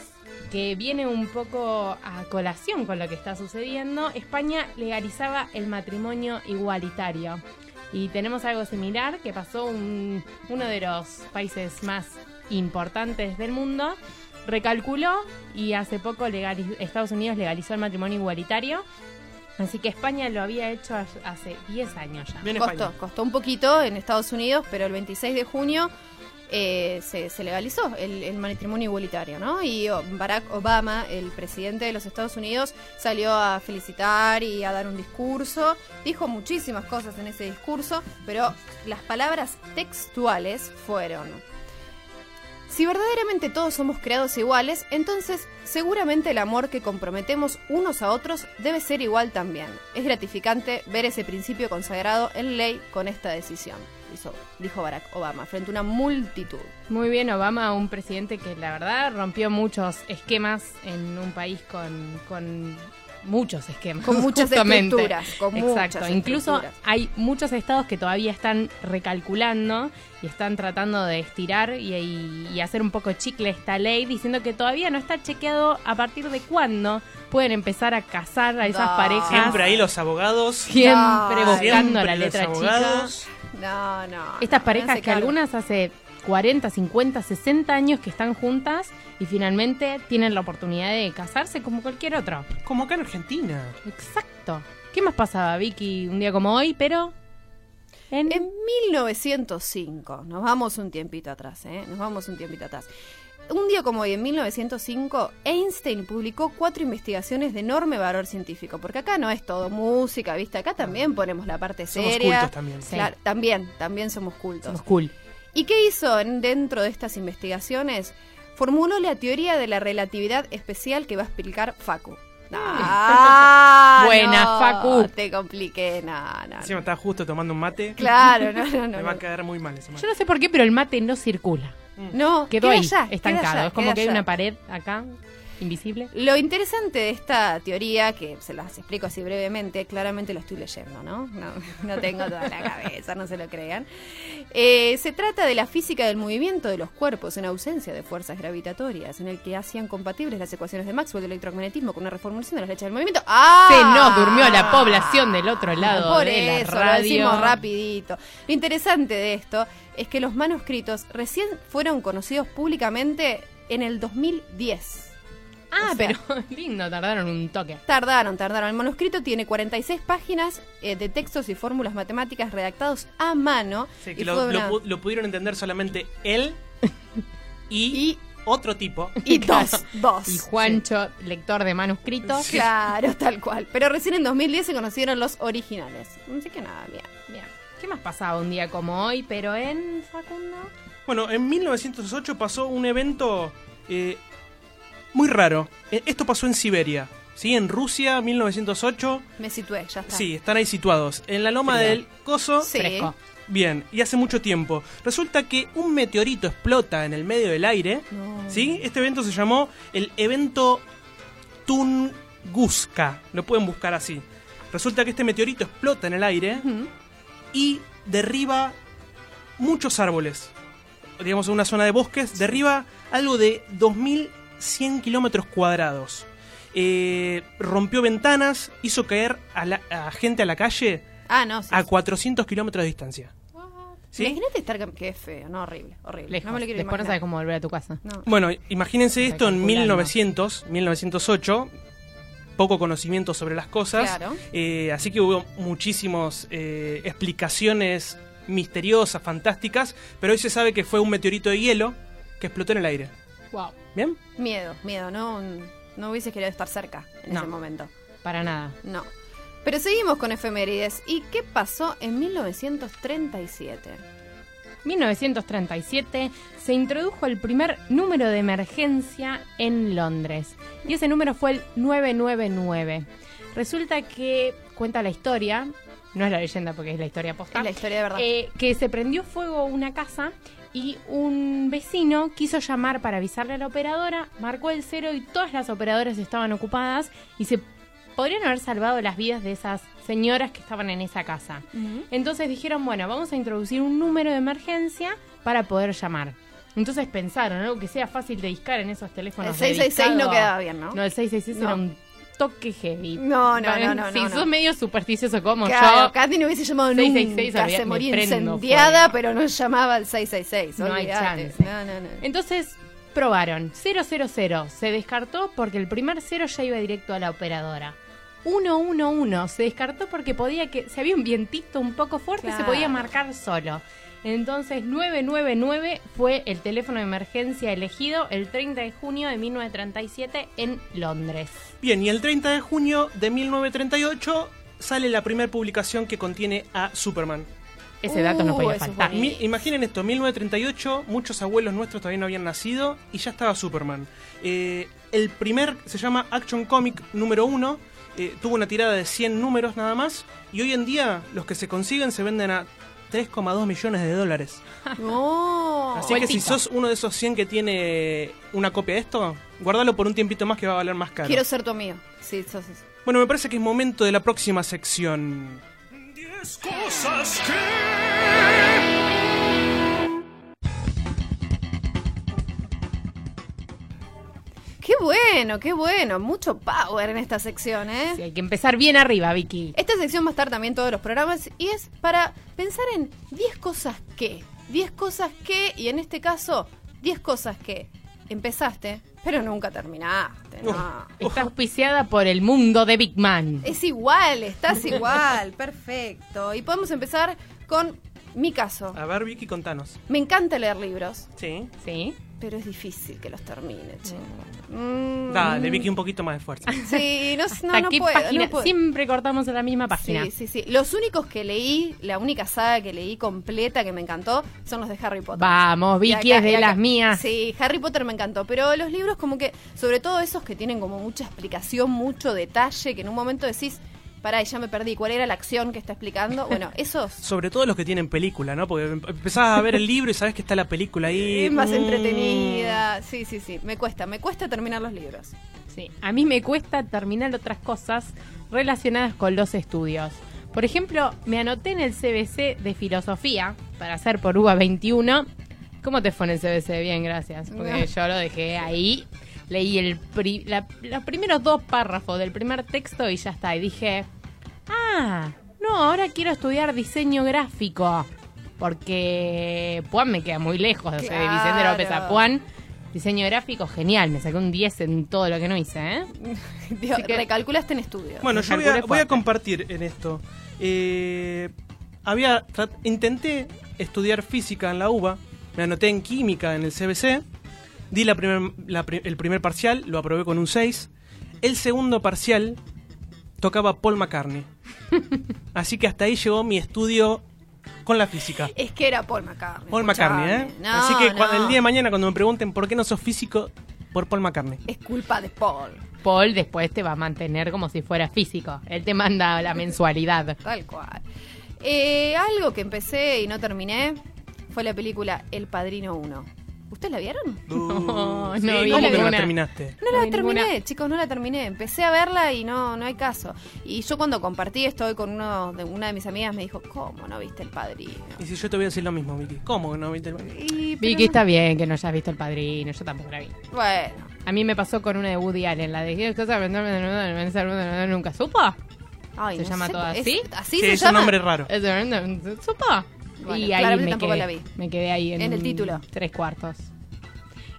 que viene un poco a colación con lo que está sucediendo, España legalizaba el matrimonio igualitario. Y tenemos algo similar que pasó un- uno de los países más importantes del mundo. Recalculó y hace poco legaliz- Estados Unidos legalizó el matrimonio igualitario. Así que España lo había hecho ha- hace 10 años ya. Bien Costó, España. costó un poquito en Estados Unidos, pero el 26 de junio eh, se, se legalizó el, el matrimonio igualitario, ¿no? Y Barack Obama, el presidente de los Estados Unidos, salió a felicitar y a dar un discurso. Dijo muchísimas cosas en ese discurso, pero las palabras textuales fueron... Si verdaderamente todos somos creados iguales, entonces seguramente el amor que comprometemos unos a otros debe ser igual también. Es gratificante ver ese principio consagrado en ley con esta decisión, dijo Barack Obama, frente a una multitud. Muy bien, Obama, un presidente que la verdad rompió muchos esquemas en un país con, con muchos esquemas. Con muchas justamente. estructuras, con Exacto. muchas Incluso estructuras. hay muchos estados que todavía están recalculando y están tratando de estirar y, y- y hacer un poco chicle esta ley, diciendo que todavía no está chequeado a partir de cuándo pueden empezar a casar a esas No. parejas. Siempre ahí los abogados. Siempre No. buscando siempre la los letra chica. abogados. No, no. Estas no, parejas que algunas hace 40, 50, 60 años que están juntas y finalmente tienen la oportunidad de casarse como cualquier otro. Como acá en Argentina. Exacto. ¿Qué más pasaba, Vicky, un día como hoy, pero en... En 1905, nos vamos un tiempito atrás, ¿eh? Nos vamos un tiempito atrás. Un día como hoy, en 1905, Einstein publicó cuatro investigaciones de enorme valor científico, porque acá no es todo música, ¿viste? Acá también ponemos la parte Somos seria. cultos también. Sí. También, también somos cultos. Somos cool. ¿Y qué hizo en- dentro de estas investigaciones? Formuló la teoría de la relatividad especial que va a explicar Facu. Ah, Buena, no, Facu. Te compliqué, no, no, no. Encima estaba justo tomando un mate. Claro, no, no, no. Me va a quedar muy mal ese mate. Yo no sé por qué, pero el mate no circula. No, Quedó queda ahí, allá, estancado. queda allá, es como queda que hay una pared acá, invisible. Lo interesante de esta teoría, que se las explico así brevemente, claramente lo estoy leyendo, ¿no? No, no tengo toda la cabeza, no se lo crean. Eh, se trata de la física del movimiento de los cuerpos en ausencia de fuerzas gravitatorias, en el que hacían compatibles las ecuaciones de Maxwell del electromagnetismo con una reformulación de las leyes del movimiento. ¡Ah! Se nos durmió la población del otro lado Por de eso, la lo decimos rapidito. Lo interesante de esto es que los manuscritos recién fueron conocidos públicamente en el 2010. Ah, O sea- pero lindo, tardaron un toque. Tardaron, tardaron. El manuscrito tiene 46 páginas eh, de textos y fórmulas matemáticas redactados a mano. Sí, y que lo, fue lo una- pu- lo pudieron entender solamente él y, y, otro tipo. y dos, dos. Y Juancho, lector de manuscritos. Claro, tal cual. Pero recién en 2010 se conocieron los originales. Así que nada, bien. Bien. ¿Qué más pasaba un día como hoy, pero en Facundo? Bueno, en 1908 pasó un evento eh, muy raro. Eh, Esto pasó en Siberia. ¿Sí? En Rusia, 1908. Me situé, ya está. Sí, están ahí situados. En la loma Frío. del Coso. Sí. Fresco. Bien, y hace mucho tiempo. Resulta que un meteorito explota en el medio del aire. No. ¿Sí? Este evento se llamó el evento Tunguska. Lo pueden buscar así. Resulta que este meteorito explota en el aire y derriba muchos árboles. Digamos, en una zona de bosques, derriba algo de 2.100 kilómetros cuadrados. Eh, rompió ventanas, hizo caer a, la- a gente a la calle Ah, no, sí. a sí. 400 kilómetros de distancia. ¿Sí? Imagínate estar... cam- Qué feo, no, horrible, horrible. Lejos. No me lo quiero Después no imaginar. sabes cómo volver a tu casa. No. Bueno, imagínense esto en calculando. 1900, 1908, poco conocimiento sobre las cosas, Claro. eh, así que hubo muchísimas explicaciones misteriosas, fantásticas, pero hoy se sabe que fue un meteorito de hielo que explotó en el aire. Wow. ¿Bien? Miedo, miedo, no, no hubiese querido estar cerca en No. ese momento. Para nada. No. Pero seguimos con efemérides. ¿Y qué pasó en 1937? 1937 se introdujo el primer número de emergencia en Londres y ese número fue el 999. Resulta que cuenta la historia, no es la leyenda porque es la historia posta, Es la historia de verdad. eh, que se prendió fuego una casa y un vecino quiso llamar para avisarle a la operadora, marcó el cero y todas las operadoras estaban ocupadas y se podrían haber salvado las vidas de esas señoras que estaban en esa casa. Entonces dijeron, bueno, vamos a introducir un número de emergencia para poder llamar. Entonces pensaron, algo que sea fácil de discar en esos teléfonos. El 666 no quedaba bien, ¿no? No, el 666 No. era un toque heavy. No, no, no, no, Si no, sos medio supersticioso como Claro, yo, Katy no hubiese llamado 666, nunca, se moría incendiada, pero no llamaba al 666. No hay chance. No, no, no. Entonces probaron 000, se descartó porque el primer cero ya iba directo a la operadora. 111 se descartó porque podía que si había un vientito un poco fuerte se podía marcar solo. Entonces 999 fue el teléfono de emergencia elegido el 30 de junio de 1937 en Londres. Bien, y el 30 de junio de 1938 sale la primera publicación que contiene a Superman. Ese dato no Uh, podía faltar. Mi- imaginen esto, 1938, muchos abuelos nuestros todavía no habían nacido y ya estaba Superman. Eh, el primer se llama Action Comic número 1, tuvo una tirada de 100 números nada más y hoy en día los que se consiguen se venden a 3,2 millones de dólares. No. Así que si sos uno de esos 100 que tiene una copia de esto, guardalo por un tiempito más que va a valer más caro. Quiero ser tu amigo. Sí, sos eso. Bueno, me parece que es momento de la próxima sección. Diez cosas que... Qué bueno, qué bueno. Mucho power en esta sección, ¿eh? Sí, hay que empezar bien arriba, Vicky. Esta sección va a estar también todos los programas y es para pensar en 10 cosas que. 10 cosas que, y en este caso, 10 cosas que empezaste, pero nunca terminaste. No. Está auspiciada por el mundo de Big Man. Es igual, estás igual, perfecto. Y podemos empezar con mi caso. A ver, Vicky, contanos. Me encanta leer libros, Sí. ¿Sí? Pero es difícil que los termine, che. Mm. Dale, Vicky, un poquito más de fuerza. Sí, no, no, ¿Hasta no qué puedo, página? no puedo. Siempre cortamos en la misma página. Sí, sí, sí. Los únicos que leí, la única saga que leí completa que me encantó, son los de Harry Potter. Vamos, Vicky acá- es de las mías. Sí, Harry Potter me encantó, pero los libros como que, sobre todo esos que tienen como mucha explicación, mucho detalle, que en un momento decís, pará, ya me perdí, ¿cuál era la acción que está explicando? Bueno, esos Sobre todo los que tienen película, ¿no? Porque em- empezás a ver el libro y sabes que está la película ahí. es más Mm. entretenida. Sí, sí, sí, me cuesta, me cuesta terminar los libros. Sí, a mí me cuesta terminar otras cosas relacionadas con los estudios. Por ejemplo, me anoté en el CBC de filosofía para hacer por UBA 21. ¿Cómo te fue en el CBC? Bien, gracias. Porque yo lo dejé ahí. Leí el pri- la- los primeros dos párrafos del primer texto y ya está. Y dije, ah, no, ahora quiero estudiar diseño gráfico. Porque Puan me queda muy lejos. O sea, de Vicente López a. Puan. Diseño gráfico, genial. Me saqué un 10 en todo lo que no hice, ¿eh? Dios, Así que- recalculaste en estudio. Bueno, yo voy a, voy a compartir en esto. Eh, había intenté estudiar física en la UBA, me anoté en química en el CBC, di la primer- la el primer parcial, lo aprobé con un 6. El segundo parcial tocaba Paul McCartney. Así que hasta ahí llegó mi estudio con la física. Es que era Paul McCartney. Paul McCartney, ¿eh? No, Así que cuando- el día de mañana cuando me pregunten por qué no sos físico, por Paul McCartney. Es culpa de Paul. Paul después te va a mantener como si fuera físico. Él te manda la mensualidad. Tal cual. Eh, algo que empecé y no terminé fue la película El Padrino 1. ¿Ustedes la vieron? No, Sí, no vi ¿Cómo que no la terminaste? No la No, terminé, ninguna. chicos, no la terminé. Empecé a verla y no, no hay caso. Y yo cuando compartí esto hoy con uno de, una de mis amigas me dijo, ¿cómo no viste El Padrino? Y si yo te voy a decir lo mismo, Vicky. ¿Cómo que no viste el Y, pero Vicky no- está bien que no hayas visto El Padrino, yo tampoco la vi. Bueno, A mí me pasó con una de Woody Allen, la de ¿Qué cosa nunca supo? ay, ¿Se no llama sé, todo es- así? ¿Así Sí, se es un nombre raro. ¿Supo? Bueno, y ahí me tampoco quedé, la vi. me quedé ahí en, En el título. Tres cuartos.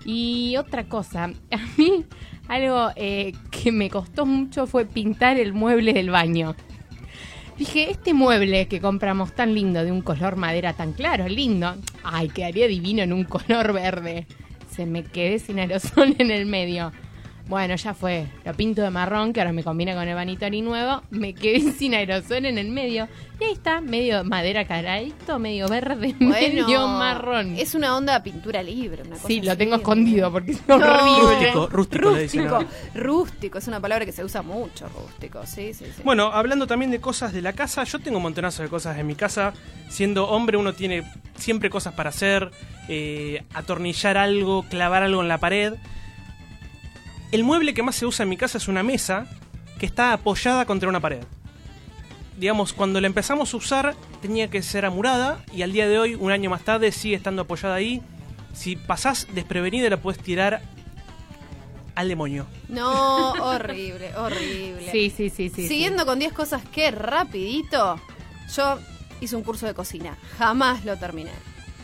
Y otra cosa, a mí algo eh, que me costó mucho fue pintar el mueble del baño. Dije, este mueble que compramos tan lindo, de un color madera tan claro, lindo, ay, quedaría divino en un color verde. Se me quedé sin aerosol en el medio. Bueno, ya fue. Lo pinto de marrón, que ahora me combina con el Vanitori nuevo. Me quedé sin aerosol en el medio. Y ahí está, medio madera caradito, medio verde, Bueno, medio marrón. Es una onda pintura libre. Una cosa Sí, lo tengo escondido porque es No. horrible. Rústico, rústico le dicen Rústico, rústico, es una palabra que se usa mucho, rústico, sí, sí, sí. Bueno, hablando también de cosas de la casa, yo tengo un montonazo de cosas en mi casa. Siendo hombre, uno tiene siempre cosas para hacer, eh, atornillar algo, clavar algo en la pared. El mueble que más se usa en mi casa es una mesa que está apoyada contra una pared. Digamos, cuando la empezamos a usar tenía que ser amurada y al día de hoy, un año más tarde, sigue estando apoyada ahí. Si pasás desprevenida la puedes tirar al demonio. No, horrible, horrible. Sí, sí, sí, sí. Siguiendo con 10 cosas que rapidito, yo hice un curso de cocina. Jamás lo terminé.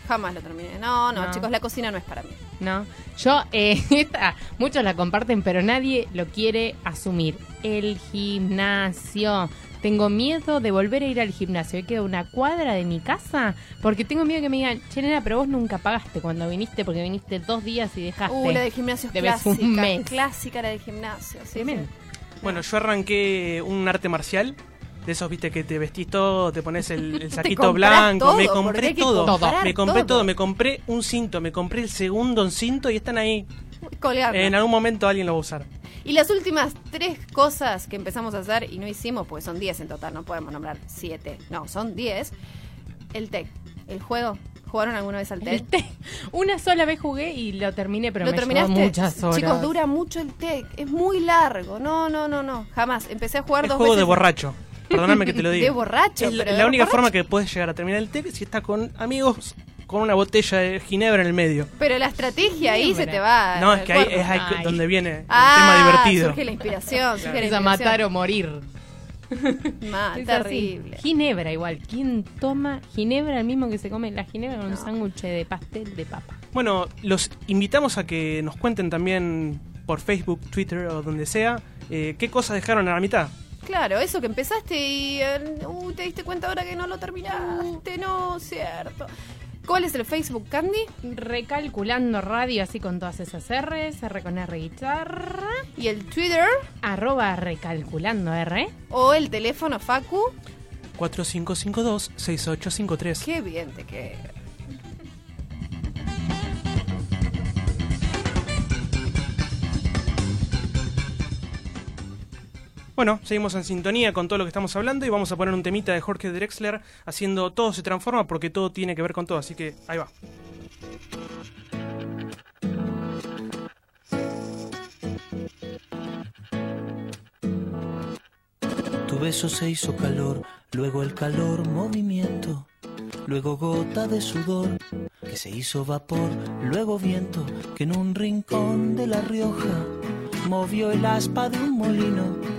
Jamás lo terminé. No, no, No. chicos, la cocina no es para mí. ¿No? Yo, eh, esta, muchos la comparten, pero nadie lo quiere asumir. El gimnasio. Tengo miedo de volver a ir al gimnasio. He quedado una cuadra de mi casa porque tengo miedo que me digan, che, nena, pero vos nunca pagaste cuando viniste porque viniste dos días y dejaste. Uh, la de gimnasio es un clásica. mes. Clásica la de gimnasio. Sí. Bueno, yo arranqué un arte marcial. De esos, viste, que te vestís todo, te pones el, el saquito blanco. todo, me compré todo. Me compré todo. todo. Me compré un cinto, me compré el segundo cinto y están ahí. Colgarlo. En algún momento alguien lo va a usar. Y las últimas tres cosas que empezamos a hacer y no hicimos, porque son 10 en total, no podemos nombrar 7. No, son 10. El TEC, el juego. ¿Jugaron alguna vez al El TEC? té. Una sola vez jugué y lo terminé, pero ¿Lo me terminaste? llevó muchas horas. Chicos, dura mucho el TEC. Es muy largo. No, no, no, no. Jamás. Empecé a jugar Es dos juego veces. de borracho. Perdóname que te lo diga. De borracho, Es la, pero la de única borracho. forma que puedes llegar a terminar el té es si estás con amigos con una botella de ginebra en el medio. Pero la estrategia ahí se te va. No, es que ahí es ahí Ay. donde viene el Ah, tema divertido. Surge la inspiración. Surge la Es a inspiración. matar o morir. Es terrible. así. Ginebra igual. ¿Quién toma ginebra el mismo que se come la ginebra con un sándwich de pastel de papa? Bueno, los invitamos a que nos cuenten también por Facebook, Twitter o donde sea eh, qué cosas dejaron a la mitad. Claro, eso que empezaste y uh, te diste cuenta ahora que no lo terminaste, no, cierto. ¿Cuál es el Facebook, Candy? Recalculando radio así con todas esas R's, R con R guitarra, ¿Y el Twitter? arroba recalculando R. ¿O el teléfono, Facu? 4552-6853. Qué bien te queda. Bueno, seguimos en sintonía con todo lo que estamos hablando y vamos a poner un temita de Jorge Drexler haciendo Todo se transforma porque todo tiene que ver con todo, así que ahí va. Tu beso se hizo calor, luego el calor movimiento, luego gota de sudor que se hizo vapor, luego viento que en un rincón de La Rioja movió el aspa de un molino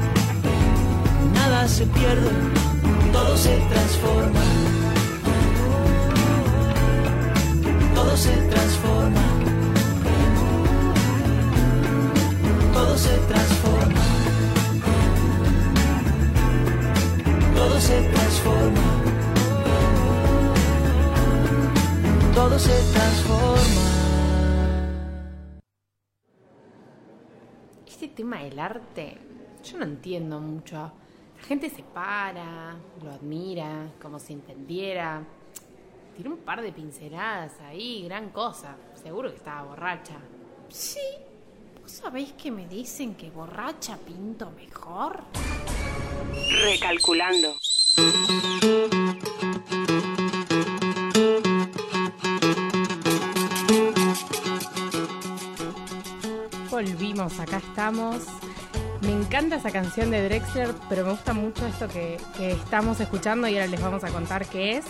Nada se pierde, todo se transforma. Todo se transforma. Todo se transforma. Todo se transforma. Todo se transforma. Este tema del arte, yo no entiendo mucho. La gente se para, lo admira, como si entendiera. Tiró un par de pinceladas ahí, gran cosa. Seguro que estaba borracha. Sí. ¿Vos sabéis que me dicen que borracha pinto mejor? Recalculando. Volvimos, acá estamos. Me encanta esa canción de Drexler, pero me gusta mucho esto que, estamos escuchando y ahora les vamos a contar qué es.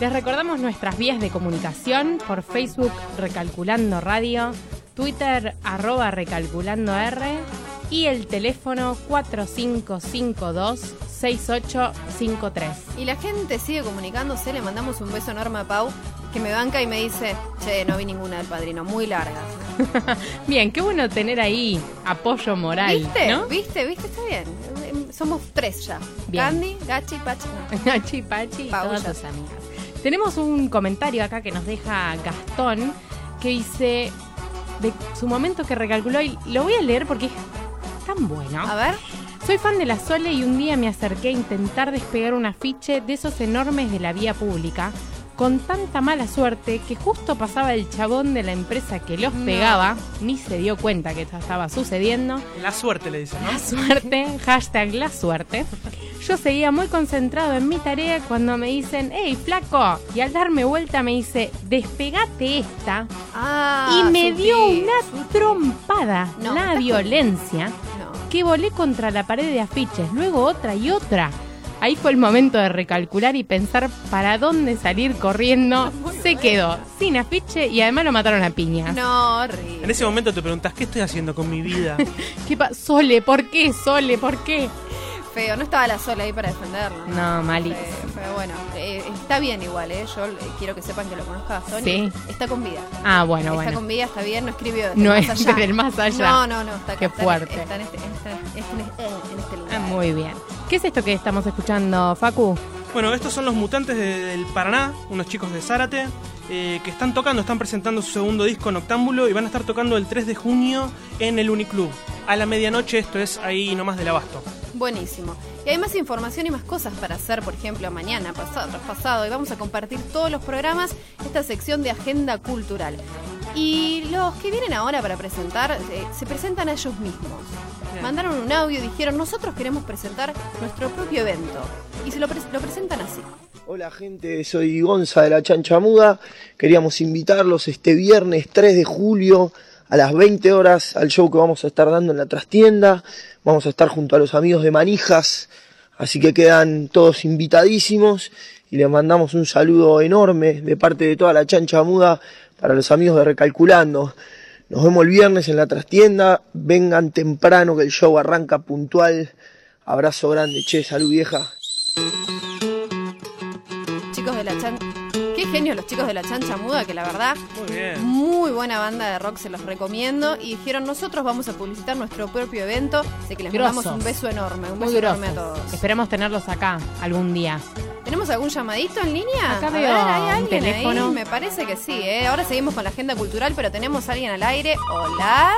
Les recordamos nuestras vías de comunicación por Facebook Recalculando Radio, Twitter arroba Recalculando R y el teléfono 4552-6853. Y la gente sigue comunicándose, le mandamos un beso enorme a Pau, que me banca y me dice, che, no vi ninguna del padrino, muy larga. Bien, qué bueno tener ahí apoyo moral, ¿Viste? ¿no? ¿Viste? ¿Viste? Está bien. Somos tres ya. Bien. Candy, Gachi, Pachi. no. Nachi, Pachi y todas tus amigas. Tenemos un comentario acá que nos deja Gastón que dice de su momento que recalculó y lo voy a leer porque es tan bueno. A ver. Soy fan de la Sole y un día me acerqué a intentar despegar un afiche de esos enormes de la vía pública con tanta mala suerte que justo pasaba el chabón de la empresa que los No. pegaba, ni se dio cuenta que esto estaba sucediendo. La suerte le dicen, ¿no? La suerte, hashtag la suerte. Yo seguía muy concentrado en mi tarea cuando me dicen, hey, flaco. Y al darme vuelta me dice, despegate esta. Ah, y me sutil, dio una sutil. trompada, No, la violencia, No. que volé contra la pared de afiches, luego otra y otra. Ahí fue el momento de recalcular y pensar para dónde salir corriendo. Se quedó sin afiche y además lo mataron a piñas. No, horrible. En ese momento te preguntas, ¿qué estoy haciendo con mi vida? ¿Qué pa- Sole, ¿por qué? Sole, ¿por qué? Feo, no estaba la sola ahí para defenderlo. No, malísimo. Feo, bueno, eh, está bien igual, ¿eh? Yo eh, quiero que sepan que lo conozca a Sony. Sí. Está con vida. Ah, bueno, está bueno. con vida, está bien, no escribió desde No el es más allá. desde el más allá. No, no, no, está. Qué está fuerte. Está en este, está en este, en este- en este lugar. Ah, muy bien. ¿Qué es esto que estamos escuchando, Facu? Bueno, estos son los mutantes de- del Paraná, unos chicos de Zárate, eh, que están tocando, están presentando su segundo disco Noctámbulo y van a estar tocando el 3 de junio en el Uniclub. A la medianoche, esto es ahí nomás del abasto. Buenísimo. Y hay más información y más cosas para hacer, por ejemplo, mañana, pasado, pasado. Y vamos a compartir todos los programas, esta sección de agenda cultural. Y los que vienen ahora para presentar, eh, se presentan a ellos mismos. Bien. Mandaron un audio y dijeron, nosotros queremos presentar nuestro propio evento. Y se lo, pre- lo presentan así. Hola gente, soy Gonza de la Chancha Muda. Queríamos invitarlos este viernes 3 de julio a las 20 horas al show que vamos a estar dando en la trastienda. Vamos a estar junto a los amigos de Manijas, así que quedan todos invitadísimos y les mandamos un saludo enorme de parte de toda la Chancha Muda para los amigos de Recalculando. Nos vemos el viernes en la trastienda. Vengan temprano que el show arranca puntual. Abrazo grande, che, salud vieja. Genios los chicos de la chancha muda, que la verdad, Muy bien. muy buena banda de rock, se los recomiendo. Y dijeron, nosotros vamos a publicitar nuestro propio evento. Así que les mandamos Grosos. un beso enorme, un Muy beso enorme a todos. Esperemos tenerlos acá algún día. ¿Tenemos algún llamadito en línea? Acá A veo ver, ¿hay un alguien teléfono. ahí? Me parece que sí, ¿eh? Ahora seguimos con la agenda cultural, pero tenemos a alguien al aire. Hola.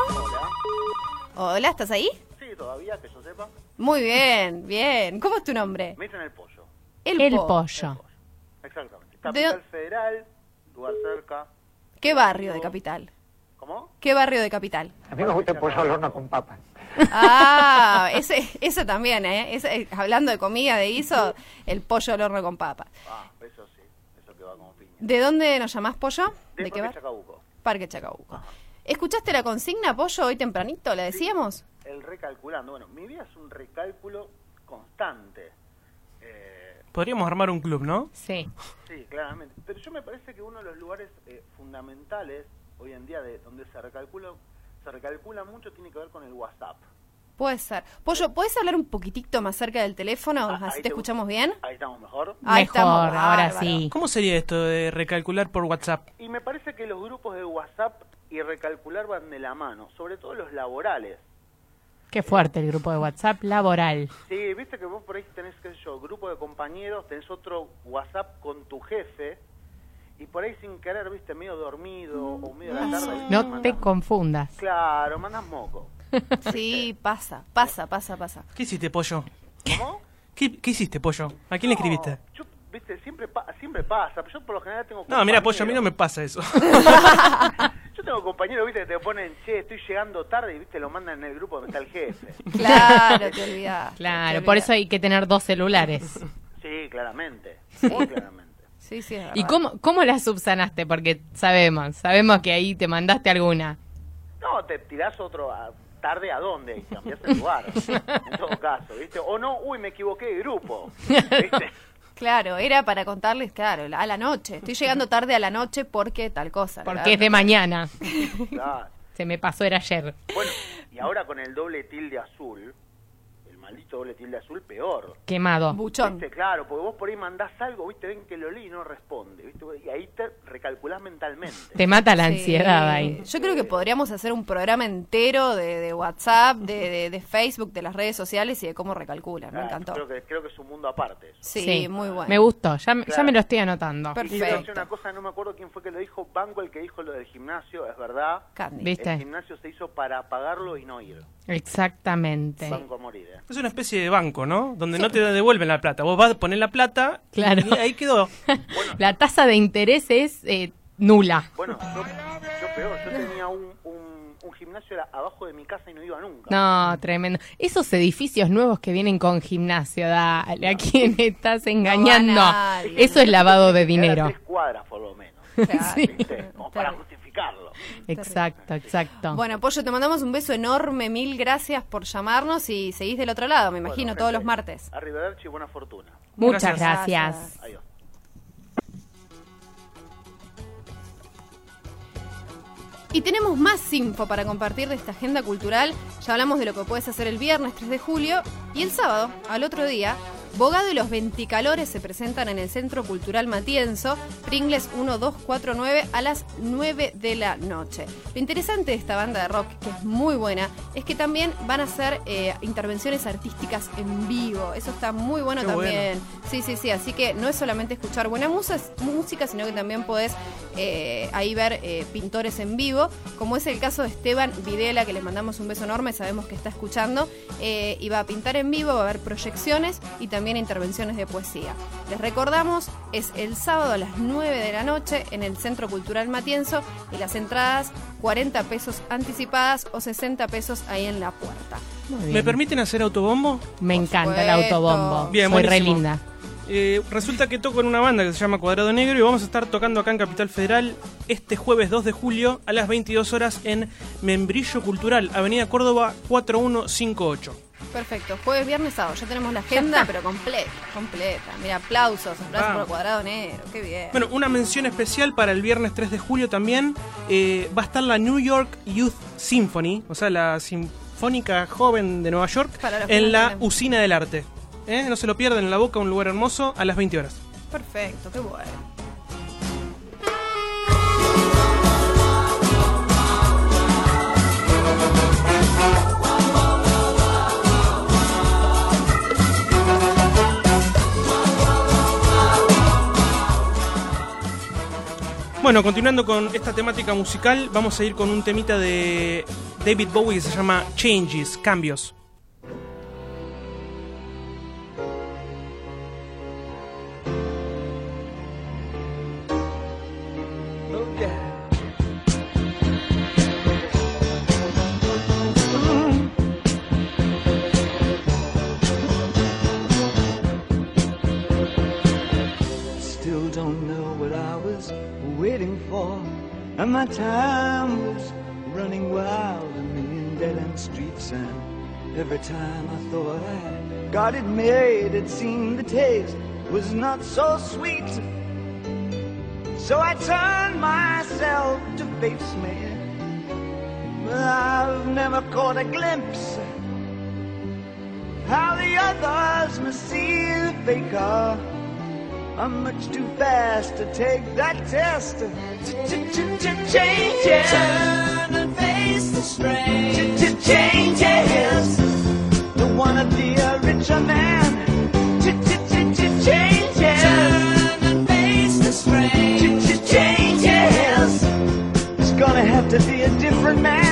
Hola, ¿estás ahí? Sí, todavía, que yo sepa. Muy bien, bien. ¿Cómo es tu nombre? Me dicen el pollo. El, El Po. pollo. Exactamente. ¿De Capital Federal, lugar cerca. ¿Qué barrio de Capital? ¿Cómo? ¿Qué barrio de Capital? A mí me gusta el pollo al horno con papas. Ah, ese, ese también, ¿eh? Ese, hablando de comida, de guiso, el pollo al horno con papas. Ah, eso sí. ¿De dónde nos llamás, Pollo? De, ¿De qué Parque? Chacabuco. Parque Chacabuco. ¿Escuchaste la consigna, Pollo, hoy tempranito? ¿La decíamos? El recalculando. Bueno, mi vida es un recálculo constante. Eh, Podríamos armar un club, ¿no? Sí. Sí, claramente. Pero yo me parece que uno de los lugares eh, fundamentales hoy en día de donde se recalcula, se recalcula mucho tiene que ver con el WhatsApp. Puede ser. Pollo, ¿puedes hablar un poquitito más cerca del teléfono? Ah, Así te te- escuchamos bien. Ahí estamos mejor. Ahí Mejor, estamos, ahora bárbaro. sí. ¿Cómo sería esto de recalcular por WhatsApp? Y me parece que los grupos de WhatsApp y recalcular van de la mano, sobre todo los laborales. Qué fuerte el grupo de WhatsApp laboral. Sí, viste que vos por ahí tenés, qué sé yo, grupo de compañeros, tenés otro WhatsApp con tu jefe, y por ahí sin querer, viste, medio dormido o medio de la tarde. No te confundas. Claro, mandas moco. Sí, pasa, pasa, pasa, pasa. ¿Qué hiciste, pollo? ¿Cómo? ¿Qué, qué hiciste, pollo? ¿A quién le escribiste? Yo, viste, siempre, pa- siempre pasa. Yo por lo general tengo No, mira, pollo, a mí no me pasa eso. Yo tengo compañeros, viste, que te ponen, che, estoy llegando tarde y, viste, lo mandan en el grupo donde está el jefe. Claro, te olvidás. Claro, te por eso hay que tener dos celulares. Sí, claramente. Muy claramente. Sí, sí, es ¿Y cómo, cómo la subsanaste? Porque sabemos, sabemos que ahí te mandaste alguna. No, te tirás otro a- tarde a dónde y cambiás el lugar. en todo caso, ¿viste? O no, uy, me equivoqué de grupo. ¿Viste? Claro, era para contarles, claro, a la noche. Estoy llegando tarde a la noche porque tal cosa. Porque es de mañana. Claro. Se me pasó, era ayer. Bueno, y ahora con el doble tilde azul, maldito doble tilde azul, peor. Quemado. Buchón. ¿Viste? Claro, porque vos por ahí mandás algo, ¿viste? Ven que lo leí y no responde, ¿viste? Y ahí te recalculás mentalmente. Te mata la Sí. ansiedad ahí. Yo creo que podríamos hacer un programa entero de, de WhatsApp, de, de- de Facebook, de las redes sociales y de cómo recalculan. Me Ah, encantó. Creo que, creo que es un mundo aparte. eso. Sí, muy bueno. Me gustó, ya, me- ya Claro. me lo estoy anotando. Perfecto. Y una cosa, no me acuerdo quién fue que lo dijo, Banco el que dijo lo del gimnasio, es verdad. Candy. ¿Viste? El gimnasio se hizo para pagarlo y no ir. Exactamente. Banco a morir, ¿eh? Es una especie de banco, ¿no? Donde no te devuelven la plata. Vos vas a poner la plata Claro. y ahí quedó. La tasa de interés es eh, nula. Bueno, yo, yo peor, yo tenía un, un, un gimnasio era abajo de mi casa y no iba nunca. No, tremendo. Esos edificios nuevos que vienen con gimnasio, dale, ¿a quién estás engañando? Eso es lavado de Era dinero. tres cuadras por lo menos, Claro. ¿viste? Como para Terrible. Justificarlo. Exacto, exacto. Bueno, Pollo, te mandamos un beso enorme, mil gracias por llamarnos y seguís del otro lado, me imagino, Bueno, todos los martes. Arrivederci, buena fortuna. Muchas gracias. gracias. Adiós. Y tenemos más info para compartir de esta agenda cultural. Ya hablamos de lo que puedes hacer el viernes 3 de julio y el sábado, al otro día, Bogado y los Venticalores se presentan en el Centro Cultural Matienzo, Pringles 1249 a las 9 de la noche. Lo interesante de esta banda de rock, que es muy buena, es que también van a hacer eh, intervenciones artísticas en vivo. Eso está muy bueno Qué también. Sí, sí, sí. Así que no es solamente escuchar buena música, sino que también podés eh, ahí ver eh, pintores en vivo, como es el caso de Esteban Videla, que le mandamos un beso enorme, sabemos que está escuchando, y va a pintar en vivo, va a haber proyecciones y también intervenciones de poesía. Les recordamos, es el sábado a las 9 de la noche en el Centro Cultural Matienzo y las entradas 40 pesos anticipadas o 60 pesos ahí en la puerta. ¿Me permiten hacer autobombo? Me encanta el autobombo. Bien, Soy re linda. Eh, resulta que toco en una banda que se llama Cuadrado Negro y vamos a estar tocando acá en Capital Federal este jueves 2 de julio a las 22 horas en Membrillo Cultural, Avenida Córdoba 4158. Perfecto, jueves, viernes, sábado. Ya tenemos la agenda, pero completa, completa. Mira, aplausos, aplausos Vamos. por el cuadrado negro, qué bien. Bueno, una mención especial para el viernes 3 de julio también. eh, va a estar la New York Youth Symphony, o sea, la Sinfónica Joven de Nueva York, en la. Usina del Arte. ¿Eh? No se lo pierdan en la boca, un lugar hermoso, a las 20 horas. Perfecto, qué bueno. Bueno, continuando con esta temática musical, vamos a ir con un temita de David Bowie que se llama Changes, Cambios. My time was running wild, a million dead end streets, and every time I thought I got it made, it seemed the taste was not so sweet. So I turned myself to face me, but I've never caught a glimpse how the others must see the faker. I'm much too fast to take that test. Changes. Turn and face the strain. Changes. Don't wanna be a richer man. Changes. Turn and face the strain. Changes. It's gonna have to be a different man.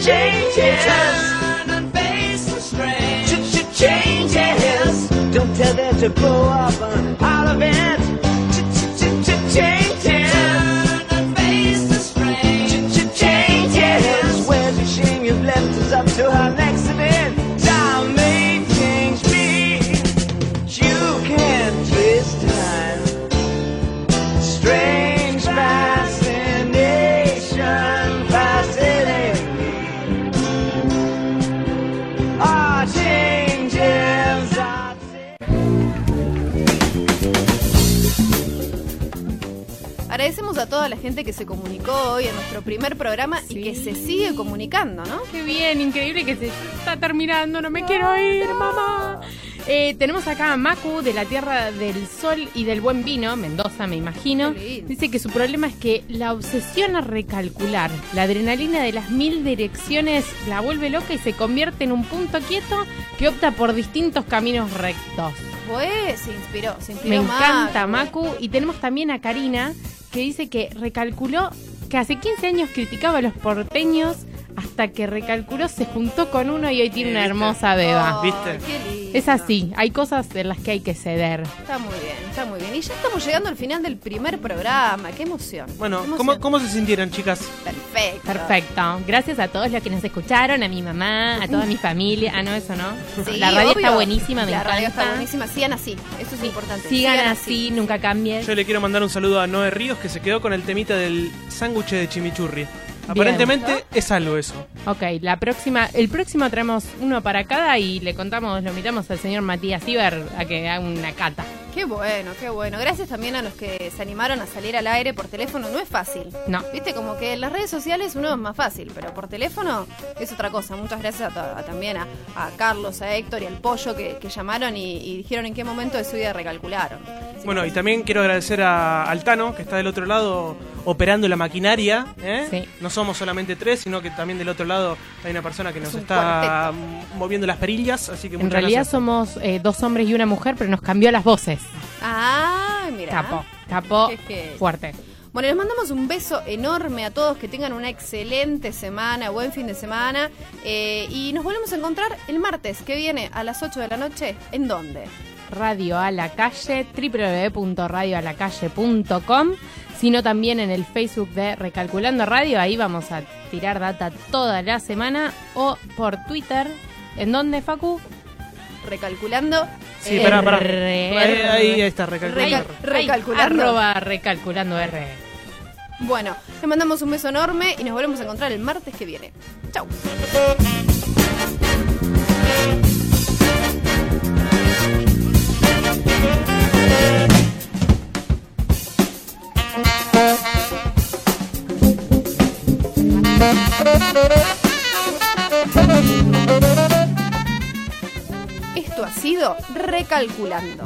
Changes. Turn and face the strain. Changes. Don't tell them to blow up out of it. Changes. Turn and face the strain. Changes. Where's the shame you've left us up to our toda la gente que se comunicó hoy en nuestro primer programa y que se sigue comunicando, ¿no? Qué bien, increíble que se está terminando, no me quiero ir, mamá. Eh, tenemos acá a Macu de la Tierra del Sol y del Buen Vino, Mendoza me imagino. Dice que su problema es que la obsesión a recalcular, la adrenalina de las mil direcciones la vuelve loca y se convierte en un punto quieto que opta por distintos caminos rectos. Pues se inspiró, se Me inspiró encanta Macu. Macu. Y tenemos también a Karina que dice que recalculó que hace 15 años criticaba a los porteños hasta que recalculó, se juntó con uno y hoy tiene una hermosa beba. Ay, ¿Viste? qué lindo. Es así, hay cosas en las que hay que ceder. Está muy bien, está muy bien. Y ya estamos llegando al final del primer programa. Qué emoción. Bueno, qué ¿cómo, emoción. ¿cómo se sintieron, chicas? Perfecto. Perfecto. Gracias a todos los que nos escucharon, a mi mamá, a toda mi familia. Ah, no, eso no. Sí, la radio obvio. está buenísima, me La encanta. radio está buenísima. Sigan así. Eso es importante. Sigan así, nunca cambien. Yo le quiero mandar un saludo a Noé Ríos que se quedó con el temita del sándwich de chimichurri. Aparentemente es algo eso. Ok, la próxima, el próximo traemos uno para cada y le contamos, lo invitamos al señor Matías Iber a que haga una cata. Qué bueno, qué bueno. Gracias también a los que se animaron a salir al aire por teléfono. No es fácil. No. Viste, como que en las redes sociales uno es más fácil, pero por teléfono es otra cosa. Muchas gracias a también a, a Carlos, a Héctor y al Pollo que, que llamaron y, y dijeron en qué momento de su vida recalcularon. Así Bueno, que- y también quiero agradecer a Altano, que está del otro lado operando la maquinaria. ¿eh? Sí. No somos solamente tres, sino que también del otro lado hay una persona que nos está moviendo las perillas. Así que En muchas realidad gracias. somos eh, dos hombres y una mujer, pero nos cambió las voces. Ah, mira. Qué genio. fuerte. Bueno, les mandamos un beso enorme a todos, que tengan una excelente semana, buen fin de semana. eh, y nos volvemos a encontrar el martes que viene a las 8 de la noche. ¿En dónde? Radio a la calle, www.radioalacalle.com, sino también en el Facebook de Recalculando Radio, ahí vamos a tirar data toda la semana, o por Twitter, ¿en dónde, Facu? Recalculando. Sí, eh, pará, pará. R- Ahí, está, recalculando. Recal- Recalculando. Arroba recalculando R. Bueno, les mandamos un beso enorme y nos volvemos a encontrar el martes que viene. Chau. Esto ha sido Recalculando.